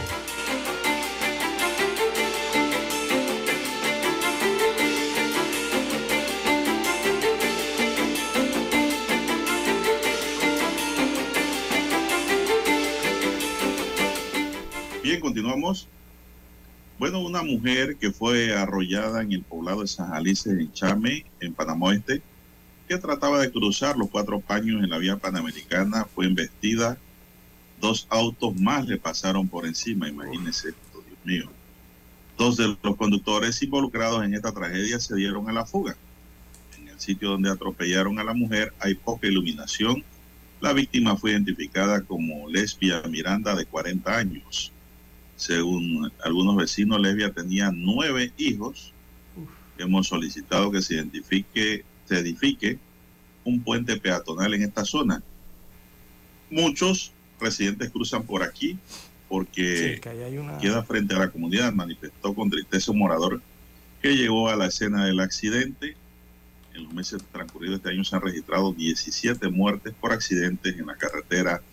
Continuamos. Bueno, una mujer que fue arrollada en el poblado de San Jalice, en Chame, en Panamá Oeste, que trataba de cruzar los cuatro paños en la vía panamericana, fue embestida. Dos autos más le pasaron por encima, imagínense esto, Dios mío. Dos de los conductores involucrados en esta tragedia se dieron a la fuga. En el sitio donde atropellaron a la mujer hay poca iluminación. La víctima fue identificada como lesbia Miranda de 40 años. Según algunos vecinos, Lesbia tenía nueve hijos. Hemos solicitado que se identifique, se edifique un puente peatonal en esta zona. Muchos residentes cruzan por aquí porque queda frente a la comunidad. Manifestó con tristeza un morador que llegó a la escena del accidente. En los meses transcurridos este año se han registrado 17 muertes por accidentes en la carretera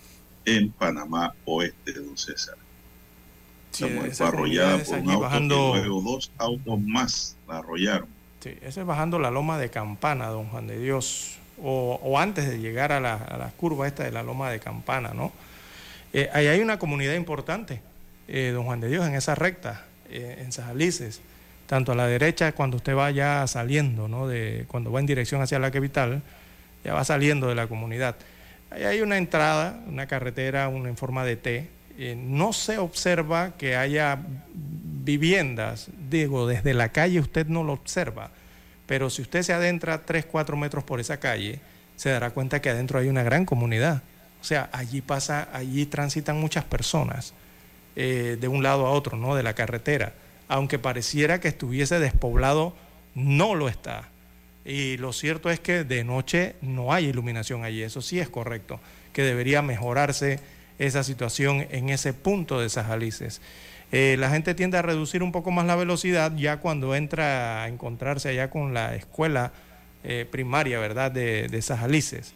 en Panamá Oeste, don César. Sí, fue arrollada por un auto bajando... luego dos autos más la arrollaron. Sí, ese es bajando la loma de Campana, don Juan de Dios, o, o antes de llegar a la, a la, curva esta de la loma de Campana, ¿no? Eh, ahí hay una comunidad importante, eh, don Juan de Dios, en esa recta, eh, en Sajalices, tanto a la derecha cuando usted va ya saliendo, ¿no? De, cuando va en dirección hacia la capital, ya va saliendo de la comunidad. Ahí hay una entrada, una carretera una en forma de T, eh, no se observa que haya viviendas, digo, desde la calle usted no lo observa, pero si usted se adentra 3, 4 metros por esa calle, se dará cuenta que adentro hay una gran comunidad. O sea, allí pasa, allí transitan muchas personas eh, de un lado a otro, ¿no? De la carretera. Aunque pareciera que estuviese despoblado, no lo está. Y lo cierto es que de noche no hay iluminación allí, eso sí es correcto, que debería mejorarse esa situación en ese punto de Sajalices. Eh, la gente tiende a reducir un poco más la velocidad ya cuando entra a encontrarse allá con la escuela eh, primaria, ¿verdad?, de, de Sajalices.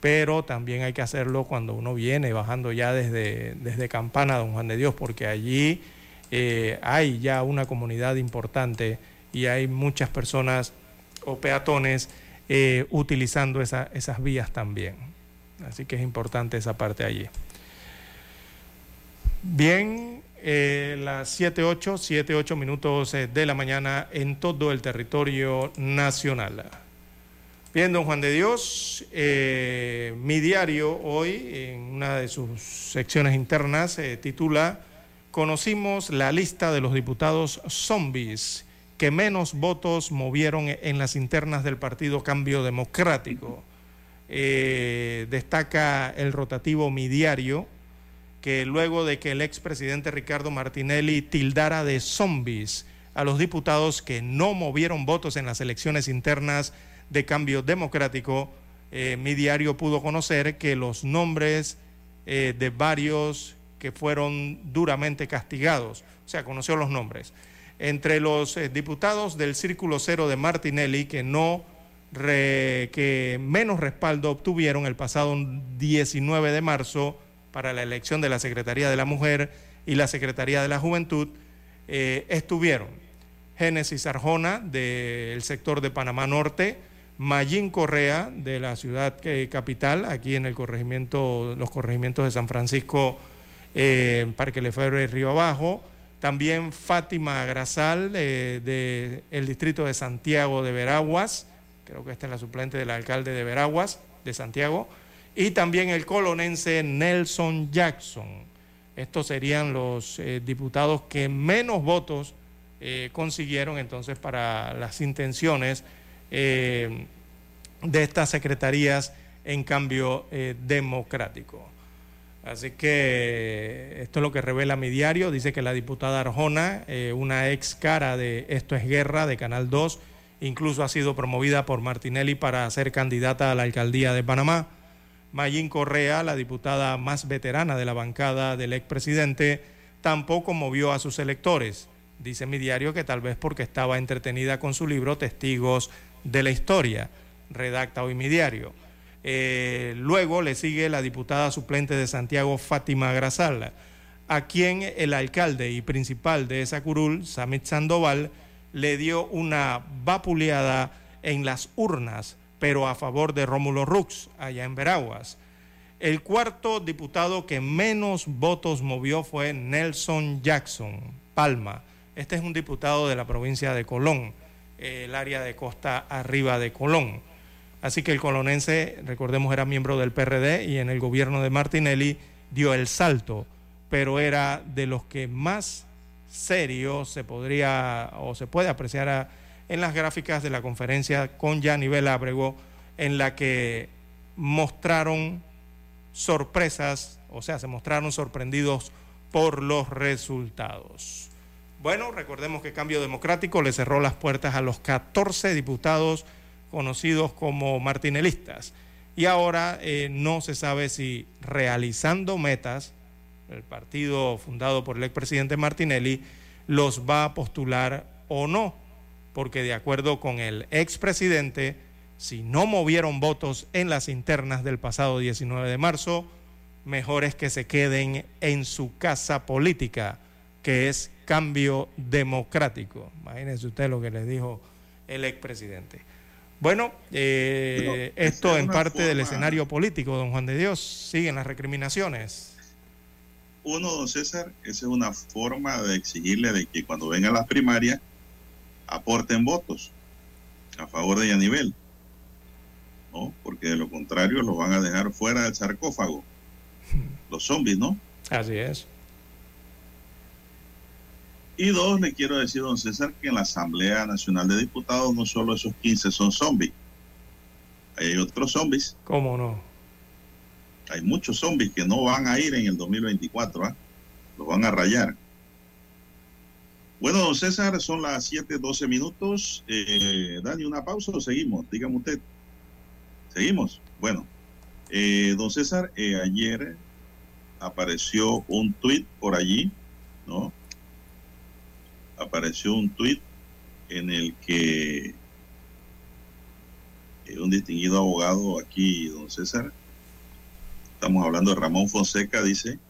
Pero también hay que hacerlo cuando uno viene bajando ya desde, desde Campana, Don Juan de Dios, porque allí eh, hay ya una comunidad importante y hay muchas personas o peatones utilizando esas vías también. Así que es importante esa parte allí. Bien, eh, las 7, 8, 7, 8 minutos eh, de la mañana en todo el territorio nacional. Bien, don Juan de Dios, eh, mi diario hoy, en una de sus secciones internas, titula Conocimos la lista de los diputados zombies que menos votos movieron en las internas del Partido Cambio Democrático. Destaca el rotativo Mi Diario, que luego de que el expresidente Ricardo Martinelli tildara de zombies a los diputados que no movieron votos en las elecciones internas de cambio democrático, eh, mi diario pudo conocer que los nombres eh, de varios que fueron duramente castigados, o sea, conoció los nombres, entre los eh, diputados del Círculo Cero de Martinelli que no que menos respaldo obtuvieron el pasado 19 de marzo para la elección de la Secretaría de la Mujer y la Secretaría de la Juventud, eh, estuvieron Génesis Arjona del sector de Panamá Norte, Mayín Correa de la ciudad eh, capital, aquí en el corregimiento, los corregimientos de San Francisco, eh, Parque Lefebvre Río Abajo, también Fátima Grasal del distrito de Santiago de Veraguas, creo que esta es la suplente del alcalde de Veraguas, de Santiago, y también el colonense Nelson Jackson. Estos serían los eh, diputados que menos votos eh, consiguieron entonces para las intenciones eh, de estas secretarías en cambio democrático. Así que esto es lo que revela mi diario. Dice que la diputada Arjona, una ex cara de Esto es Guerra de Canal 2, incluso ha sido promovida por Martinelli para ser candidata a la alcaldía de Panamá. Mayín Correa, la diputada más veterana de la bancada del expresidente, tampoco movió a sus electores. Dice mi diario que tal vez porque estaba entretenida con su libro Testigos de la Historia. Redacta hoy mi diario. Eh, luego le sigue la diputada suplente de Santiago, Fátima Grazal, a quien el alcalde y principal de esa curul, Samit Sandoval, le dio una vapuleada en las urnas pero a favor de Rómulo Rux, allá en Veraguas. El cuarto diputado que menos votos movió fue Nelson Jackson, Palma. Este es un diputado de la provincia de Colón, el área de costa arriba de Colón. Así que el colonense, recordemos, era miembro del PRD y en el gobierno de Martinelli dio el salto, pero era de los que más serio se podría o se puede apreciar a en las gráficas de la conferencia con Yanivel Ábrego, en la que mostraron sorpresas, o sea, se mostraron sorprendidos por los resultados. Bueno, recordemos que Cambio Democrático le cerró las puertas a los 14 diputados conocidos como martinelistas. Y ahora eh, no se sabe si realizando metas, el partido fundado por el expresidente Martinelli los va a postular o no porque de acuerdo con el expresidente, si no movieron votos en las internas del pasado 19 de marzo, mejor es que se queden en su casa política, que es cambio democrático. Imagínense usted lo que le dijo el expresidente. Bueno, eh, esto en parte del escenario político, don Juan de Dios, siguen las recriminaciones. Uno, don César, esa es una forma de exigirle de que cuando vengan las primarias aporten votos a favor de Yanivel, ¿no? Porque de lo contrario los van a dejar fuera del sarcófago, los zombies, ¿no? Así es. Y dos, le quiero decir, don César, que en la Asamblea Nacional de Diputados no solo esos 15 son zombies, hay otros zombies. ¿Cómo no? Hay muchos zombies que no van a ir en el 2024, ¿ah? los van a rayar. Bueno, don César, son las 7:12 minutos. Eh, Dani, una pausa o seguimos? Dígame usted. ¿Seguimos? Bueno, eh, don César, eh, ayer apareció un tuit por allí, ¿no? Apareció un tuit en el que eh, un distinguido abogado aquí, don César, estamos hablando de Ramón Fonseca, dice,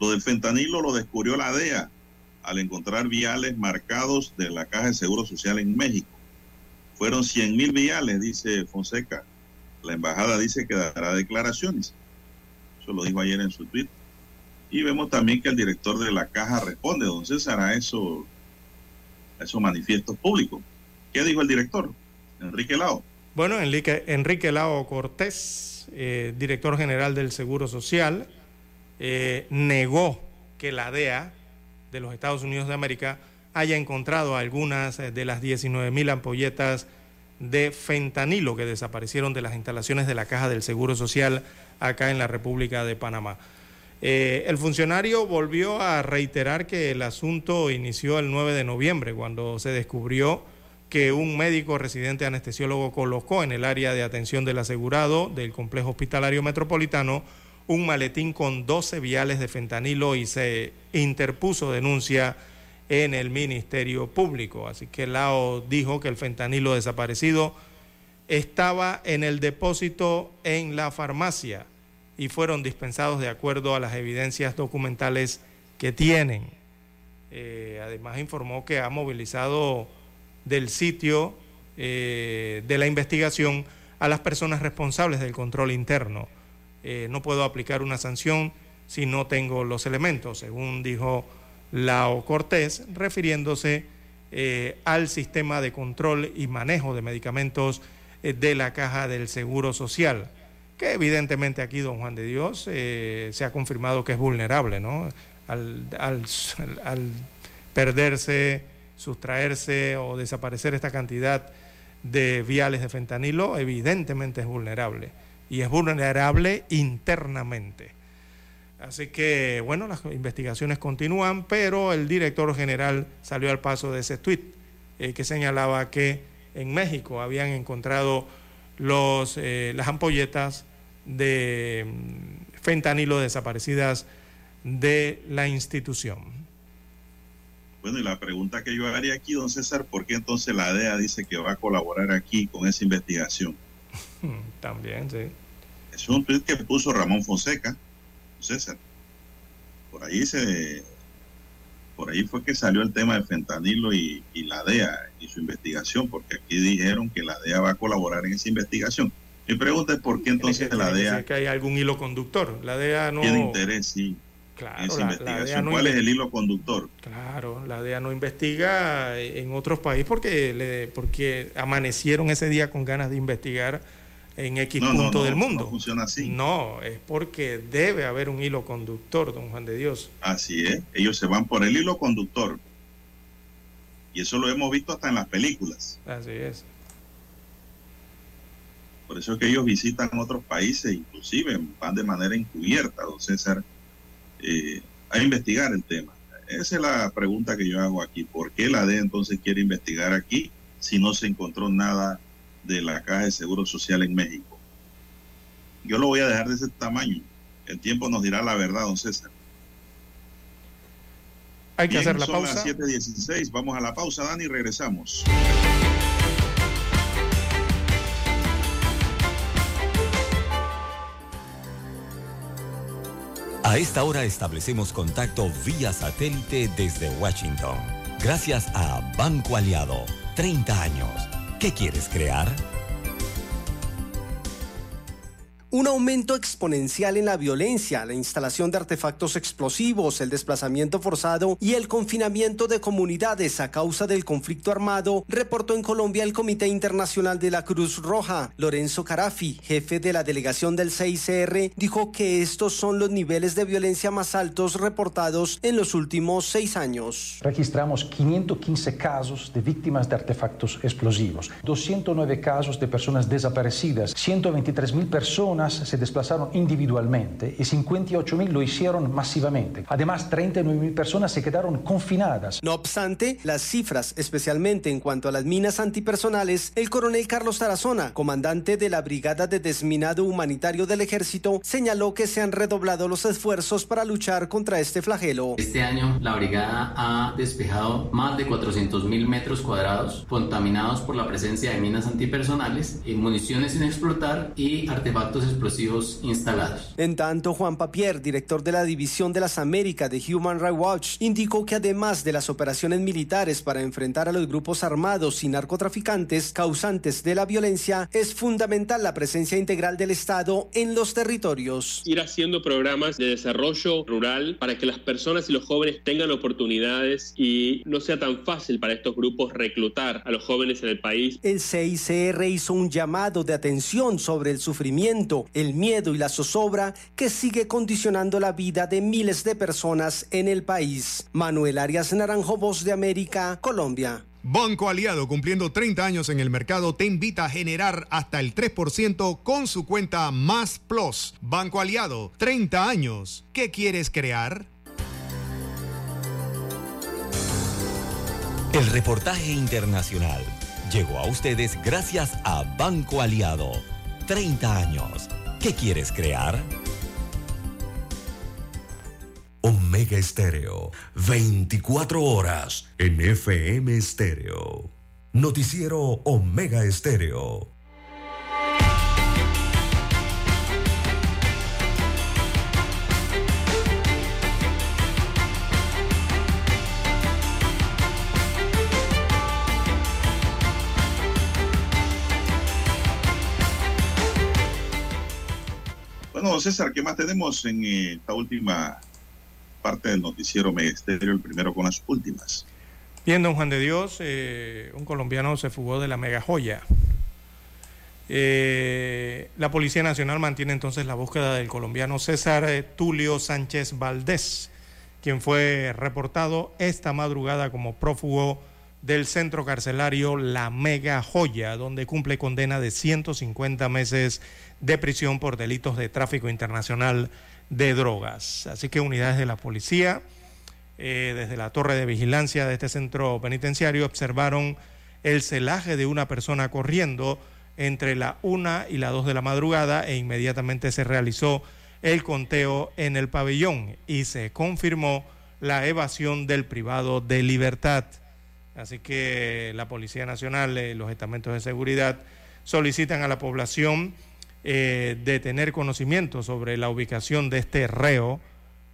lo del fentanilo lo descubrió la DEA al encontrar viales marcados de la Caja de Seguro Social en México. Fueron 100 mil viales, dice Fonseca. La embajada dice que dará declaraciones. Eso lo dijo ayer en su tweet. Y vemos también que el director de la caja responde, don César, a, eso, a esos manifiestos públicos. ¿Qué dijo el director? Enrique Lao. Bueno, Enrique, Enrique Lao Cortés, eh, director general del Seguro Social, eh, negó que la DEA de los Estados Unidos de América haya encontrado algunas de las 19.000 ampolletas de fentanilo que desaparecieron de las instalaciones de la Caja del Seguro Social acá en la República de Panamá. Eh, el funcionario volvió a reiterar que el asunto inició el 9 de noviembre, cuando se descubrió que un médico residente anestesiólogo colocó en el área de atención del asegurado del complejo hospitalario metropolitano un maletín con 12 viales de fentanilo y se interpuso denuncia en el Ministerio Público. Así que Lao dijo que el fentanilo desaparecido estaba en el depósito en la farmacia y fueron dispensados de acuerdo a las evidencias documentales que tienen. Eh, además informó que ha movilizado del sitio eh, de la investigación a las personas responsables del control interno. Eh, no puedo aplicar una sanción si no tengo los elementos, según dijo Lao Cortés, refiriéndose eh, al sistema de control y manejo de medicamentos eh, de la Caja del Seguro Social, que evidentemente aquí, don Juan de Dios, se ha confirmado que es vulnerable, ¿no? Al, al, al perderse, sustraerse o desaparecer esta cantidad de viales de fentanilo, evidentemente es vulnerable. Y es vulnerable internamente. Así que, bueno, las investigaciones continúan, pero el director general salió al paso de ese tuit eh, que señalaba que en México habían encontrado los, eh, las ampolletas de mm, fentanilo desaparecidas de la institución. Bueno, y la pregunta que yo haría aquí, don César, ¿por qué entonces la DEA dice que va a colaborar aquí con esa investigación? También, sí. Es un tuit que puso Ramón Fonseca César. Por ahí se, por ahí fue que salió el tema de fentanilo y, y, la DEA y su investigación, porque aquí dijeron que la DEA va a colaborar en esa investigación. Mi pregunta es por qué entonces la DEA que hay algún hilo conductor. La DEA no tiene interés, sí. Claro, en esa la, investigación. la no ¿Cuál es el hilo conductor? Claro, la DEA no investiga en otros países porque le, porque amanecieron ese día con ganas de investigar en X no, punto no, del mundo. No funciona así. No, es porque debe haber un hilo conductor, don Juan de Dios. Así es, ellos se van por el hilo conductor. Y eso lo hemos visto hasta en las películas. Así es. Por eso es que ellos visitan otros países, inclusive van de manera encubierta, don César, eh, a investigar el tema. Esa es la pregunta que yo hago aquí. ¿Por qué la DEA entonces quiere investigar aquí si no se encontró nada de la Caja de Seguro Social en México. Yo lo voy a dejar de ese tamaño. El tiempo nos dirá la verdad, don César. Hay que Bien, hacer la son pausa. las 7:16. Vamos a la pausa, Dani, y regresamos. A esta hora establecemos contacto vía satélite desde Washington. Gracias a Banco Aliado. 30 años. ¿Qué quieres crear? Un aumento exponencial en la violencia, la instalación de artefactos explosivos, el desplazamiento forzado y el confinamiento de comunidades a causa del conflicto armado, reportó en Colombia el Comité Internacional de la Cruz Roja. Lorenzo Carafi, jefe de la delegación del CICR, dijo que estos son los niveles de violencia más altos reportados en los últimos seis años. Registramos 515 casos de víctimas de artefactos explosivos, 209 casos de personas desaparecidas, 123 mil personas se desplazaron individualmente y 58 mil lo hicieron masivamente. Además, 39 mil personas se quedaron confinadas. No obstante, las cifras, especialmente en cuanto a las minas antipersonales, el coronel Carlos Tarazona, comandante de la Brigada de Desminado Humanitario del Ejército, señaló que se han redoblado los esfuerzos para luchar contra este flagelo. Este año la brigada ha despejado más de 400 mil metros cuadrados contaminados por la presencia de minas antipersonales, y municiones sin explotar y artefactos explosivos instalados. En tanto, Juan Papier, director de la División de las Américas de Human Rights Watch, indicó que además de las operaciones militares para enfrentar a los grupos armados y narcotraficantes causantes de la violencia, es fundamental la presencia integral del Estado en los territorios. Ir haciendo programas de desarrollo rural para que las personas y los jóvenes tengan oportunidades y no sea tan fácil para estos grupos reclutar a los jóvenes en el país. El CICR hizo un llamado de atención sobre el sufrimiento el miedo y la zozobra que sigue condicionando la vida de miles de personas en el país. Manuel Arias Naranjo, Voz de América, Colombia. Banco Aliado, cumpliendo 30 años en el mercado, te invita a generar hasta el 3% con su cuenta Más Plus. Banco Aliado, 30 años. ¿Qué quieres crear? El reportaje internacional llegó a ustedes gracias a Banco Aliado. 30 años. ¿Qué quieres crear? Omega Estéreo, 24 horas en FM Estéreo. Noticiero Omega Estéreo. César, ¿qué más tenemos en esta última parte del noticiero Megesterio, el primero con las últimas. Bien, don Juan de Dios, eh, un colombiano se fugó de la mega joya. Eh, la Policía Nacional mantiene entonces la búsqueda del colombiano César eh, Tulio Sánchez Valdés, quien fue reportado esta madrugada como prófugo del centro carcelario La Mega Joya, donde cumple condena de 150 meses de prisión por delitos de tráfico internacional de drogas. Así que unidades de la policía, eh, desde la torre de vigilancia de este centro penitenciario, observaron el celaje de una persona corriendo entre la una y la dos de la madrugada e inmediatamente se realizó el conteo en el pabellón y se confirmó la evasión del privado de libertad. Así que la Policía Nacional, eh, los estamentos de seguridad solicitan a la población eh, de tener conocimiento sobre la ubicación de este reo,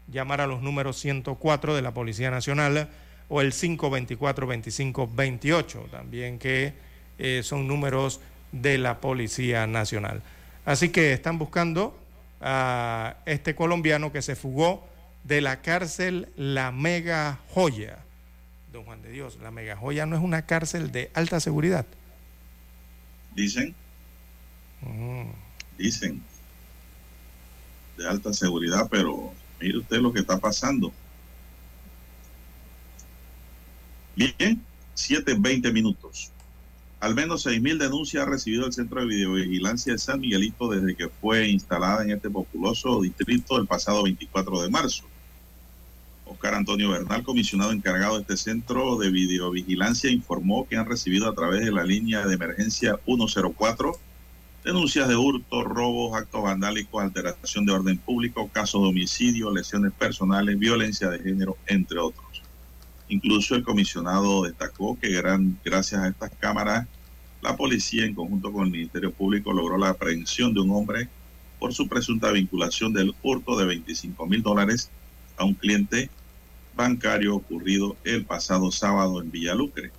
llamar a los números 104 de la Policía Nacional o el 524-2528, también que eh, son números de la Policía Nacional. Así que están buscando a este colombiano que se fugó de la cárcel La Mega Joya. Don Juan de Dios, la Mega Joya no es una cárcel de alta seguridad. Dicen dicen, de alta seguridad, pero mire usted lo que está pasando. Bien, 7.20 minutos. Al menos 6.000 denuncias ha recibido el Centro de Videovigilancia de San Miguelito desde que fue instalada en este populoso distrito el pasado 24 de marzo. Oscar Antonio Bernal, comisionado encargado de este centro de videovigilancia, informó que han recibido a través de la línea de emergencia 104 denuncias de hurto, robos, actos vandálicos, alteración de orden público, casos de homicidio, lesiones personales, violencia de género, entre otros. Incluso el comisionado destacó que gracias a estas cámaras, la policía en conjunto con el Ministerio Público logró la aprehensión de un hombre por su presunta vinculación del hurto de 25 mil dólares a un cliente bancario ocurrido el pasado sábado en Villalucre.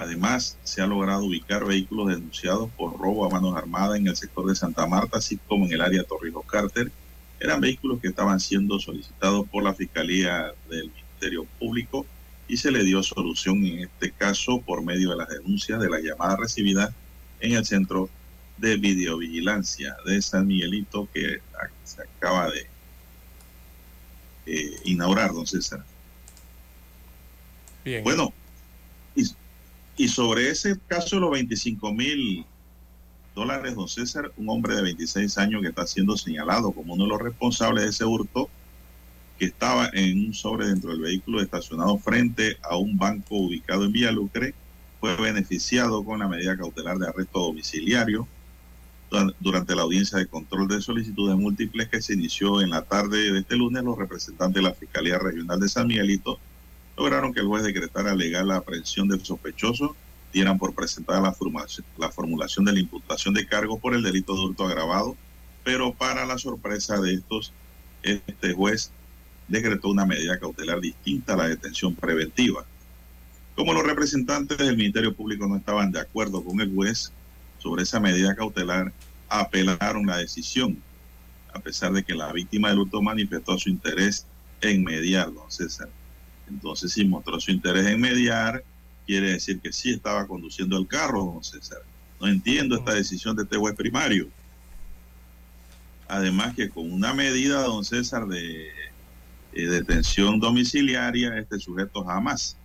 Además, se ha logrado ubicar vehículos denunciados por robo a manos armadas en el sector de Santa Marta, así como en el área Torrijos Carter. Eran vehículos que estaban siendo solicitados por la Fiscalía del Ministerio Público y se le dio solución en este caso por medio de las denuncias de la llamada recibida en el centro de videovigilancia de San Miguelito que se acaba de eh, inaugurar, don César. Bien. Bueno, y sobre ese caso de los 25 mil dólares, don César, un hombre de 26 años que está siendo señalado como uno de los responsables de ese hurto, que estaba en un sobre dentro del vehículo estacionado frente a un banco ubicado en Villalucre, fue beneficiado con la medida cautelar de arresto domiciliario durante la audiencia de control de solicitudes múltiples que se inició en la tarde de este lunes. Los representantes de la Fiscalía Regional de San Miguelito lograron que el juez decretara legal la aprehensión del sospechoso, dieran por presentada la, la formulación de la imputación de cargo por el delito de hurto agravado, pero para la sorpresa de estos, este juez decretó una medida cautelar distinta a la detención preventiva. Como los representantes del Ministerio Público no estaban de acuerdo con el juez sobre esa medida cautelar, apelaron la decisión, a pesar de que la víctima del hurto manifestó su interés en mediar, don César. Entonces, si mostró su interés en mediar, quiere decir que sí estaba conduciendo el carro, don César. No entiendo esta decisión de este juez primario. Además que con una medida, don César, de eh, detención domiciliaria, este sujeto jamás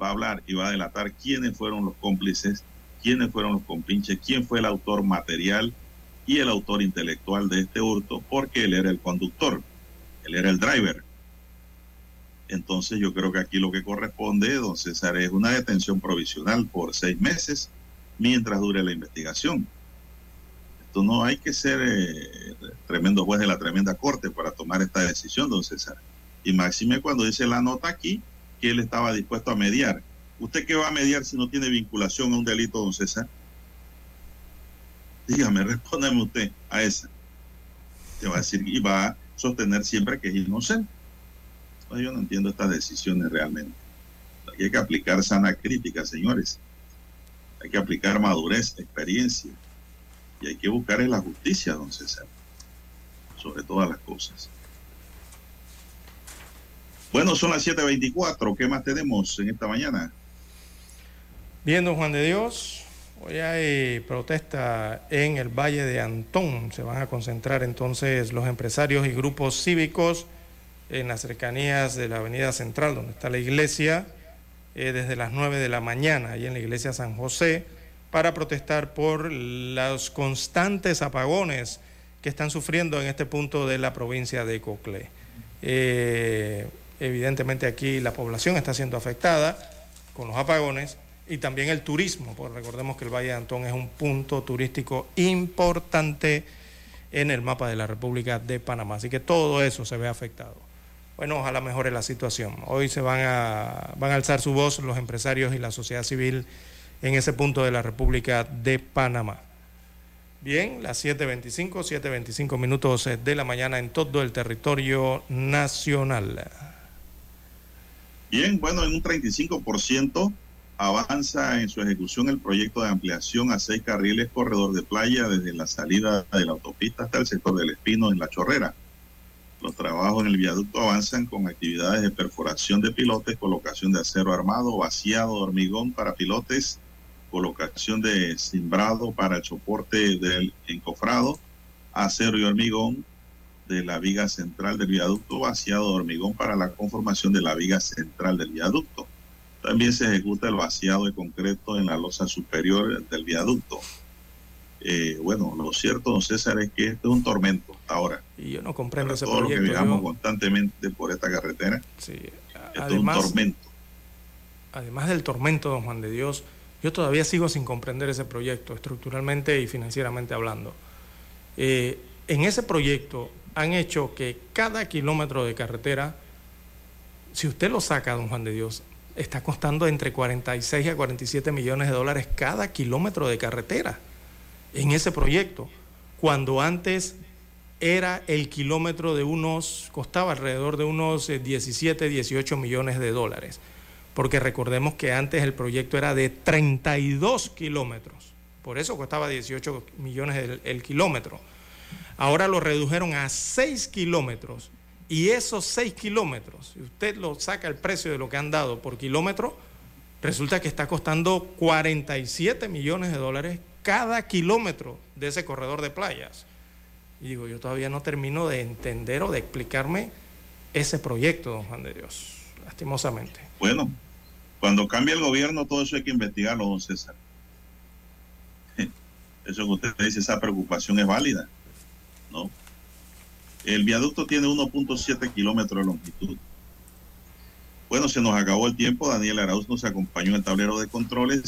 va a hablar y va a delatar quiénes fueron los cómplices, quiénes fueron los compinches, quién fue el autor material y el autor intelectual de este hurto, porque él era el conductor, él era el driver. Entonces yo creo que aquí lo que corresponde, don César, es una detención provisional por seis meses mientras dure la investigación. Esto no hay que ser eh, tremendo juez de la tremenda corte para tomar esta decisión, don César. Y máxime cuando dice la nota aquí que él estaba dispuesto a mediar. ¿Usted qué va a mediar si no tiene vinculación a un delito, don César? Dígame, <laughs> respóndeme usted a esa. Te va a decir y va a sostener siempre que es inocente. Yo no entiendo estas decisiones realmente. Aquí hay que aplicar sana crítica, señores. Hay que aplicar madurez, experiencia. Y hay que buscar en la justicia, don César. Sobre todas las cosas. Bueno, son las 7.24. ¿Qué más tenemos en esta mañana? Bien, don Juan de Dios. Hoy hay protesta en el Valle de Antón. Se van a concentrar entonces los empresarios y grupos cívicos en las cercanías de la Avenida Central, donde está la iglesia, eh, desde las 9 de la mañana, ahí en la iglesia San José, para protestar por los constantes apagones que están sufriendo en este punto de la provincia de Coclé. Eh, evidentemente aquí la población está siendo afectada con los apagones y también el turismo, porque recordemos que el Valle de Antón es un punto turístico importante en el mapa de la República de Panamá. Así que todo eso se ve afectado. Bueno, ojalá mejore la situación. Hoy se van a, van a alzar su voz los empresarios y la sociedad civil en ese punto de la República de Panamá. Bien, las 7.25, 7.25 minutos de la mañana en todo el territorio nacional. Bien, bueno, en un 35% avanza en su ejecución el proyecto de ampliación a seis carriles corredor de playa desde la salida de la autopista hasta el sector del Espino en La Chorrera. Los trabajos en el viaducto avanzan con actividades de perforación de pilotes, colocación de acero armado, vaciado de hormigón para pilotes, colocación de cimbrado para el soporte del encofrado, acero y hormigón de la viga central del viaducto, vaciado de hormigón para la conformación de la viga central del viaducto. También se ejecuta el vaciado de concreto en la losa superior del viaducto. Eh, bueno, lo cierto, don César, es que este es un tormento ahora. Y yo no comprendo ese todo proyecto. lo que viajamos constantemente por esta carretera. Sí. Esto es un tormento. Además del tormento, don Juan de Dios, yo todavía sigo sin comprender ese proyecto, estructuralmente y financieramente hablando. Eh, en ese proyecto han hecho que cada kilómetro de carretera, si usted lo saca, don Juan de Dios, está costando entre 46 a 47 millones de dólares cada kilómetro de carretera en ese proyecto, cuando antes era el kilómetro de unos, costaba alrededor de unos 17, eh, 18 millones de dólares, porque recordemos que antes el proyecto era de 32 kilómetros, por eso costaba 18 millones el, kilómetro. Ahora lo redujeron a 6 kilómetros y esos 6 kilómetros, si usted lo saca el precio de lo que han dado por kilómetro, resulta que está costando 47 millones de dólares cada kilómetro de ese corredor de playas. Y digo, yo todavía no termino de entender o de explicarme ese proyecto, don Juan de Dios, lastimosamente. Bueno, cuando cambia el gobierno, todo eso hay que investigarlo, don César. <laughs> Eso que usted dice, esa preocupación es válida, ¿no? El viaducto tiene 1.7 kilómetros de longitud. Bueno, se nos acabó el tiempo. Daniel Arauz nos acompañó en el tablero de controles.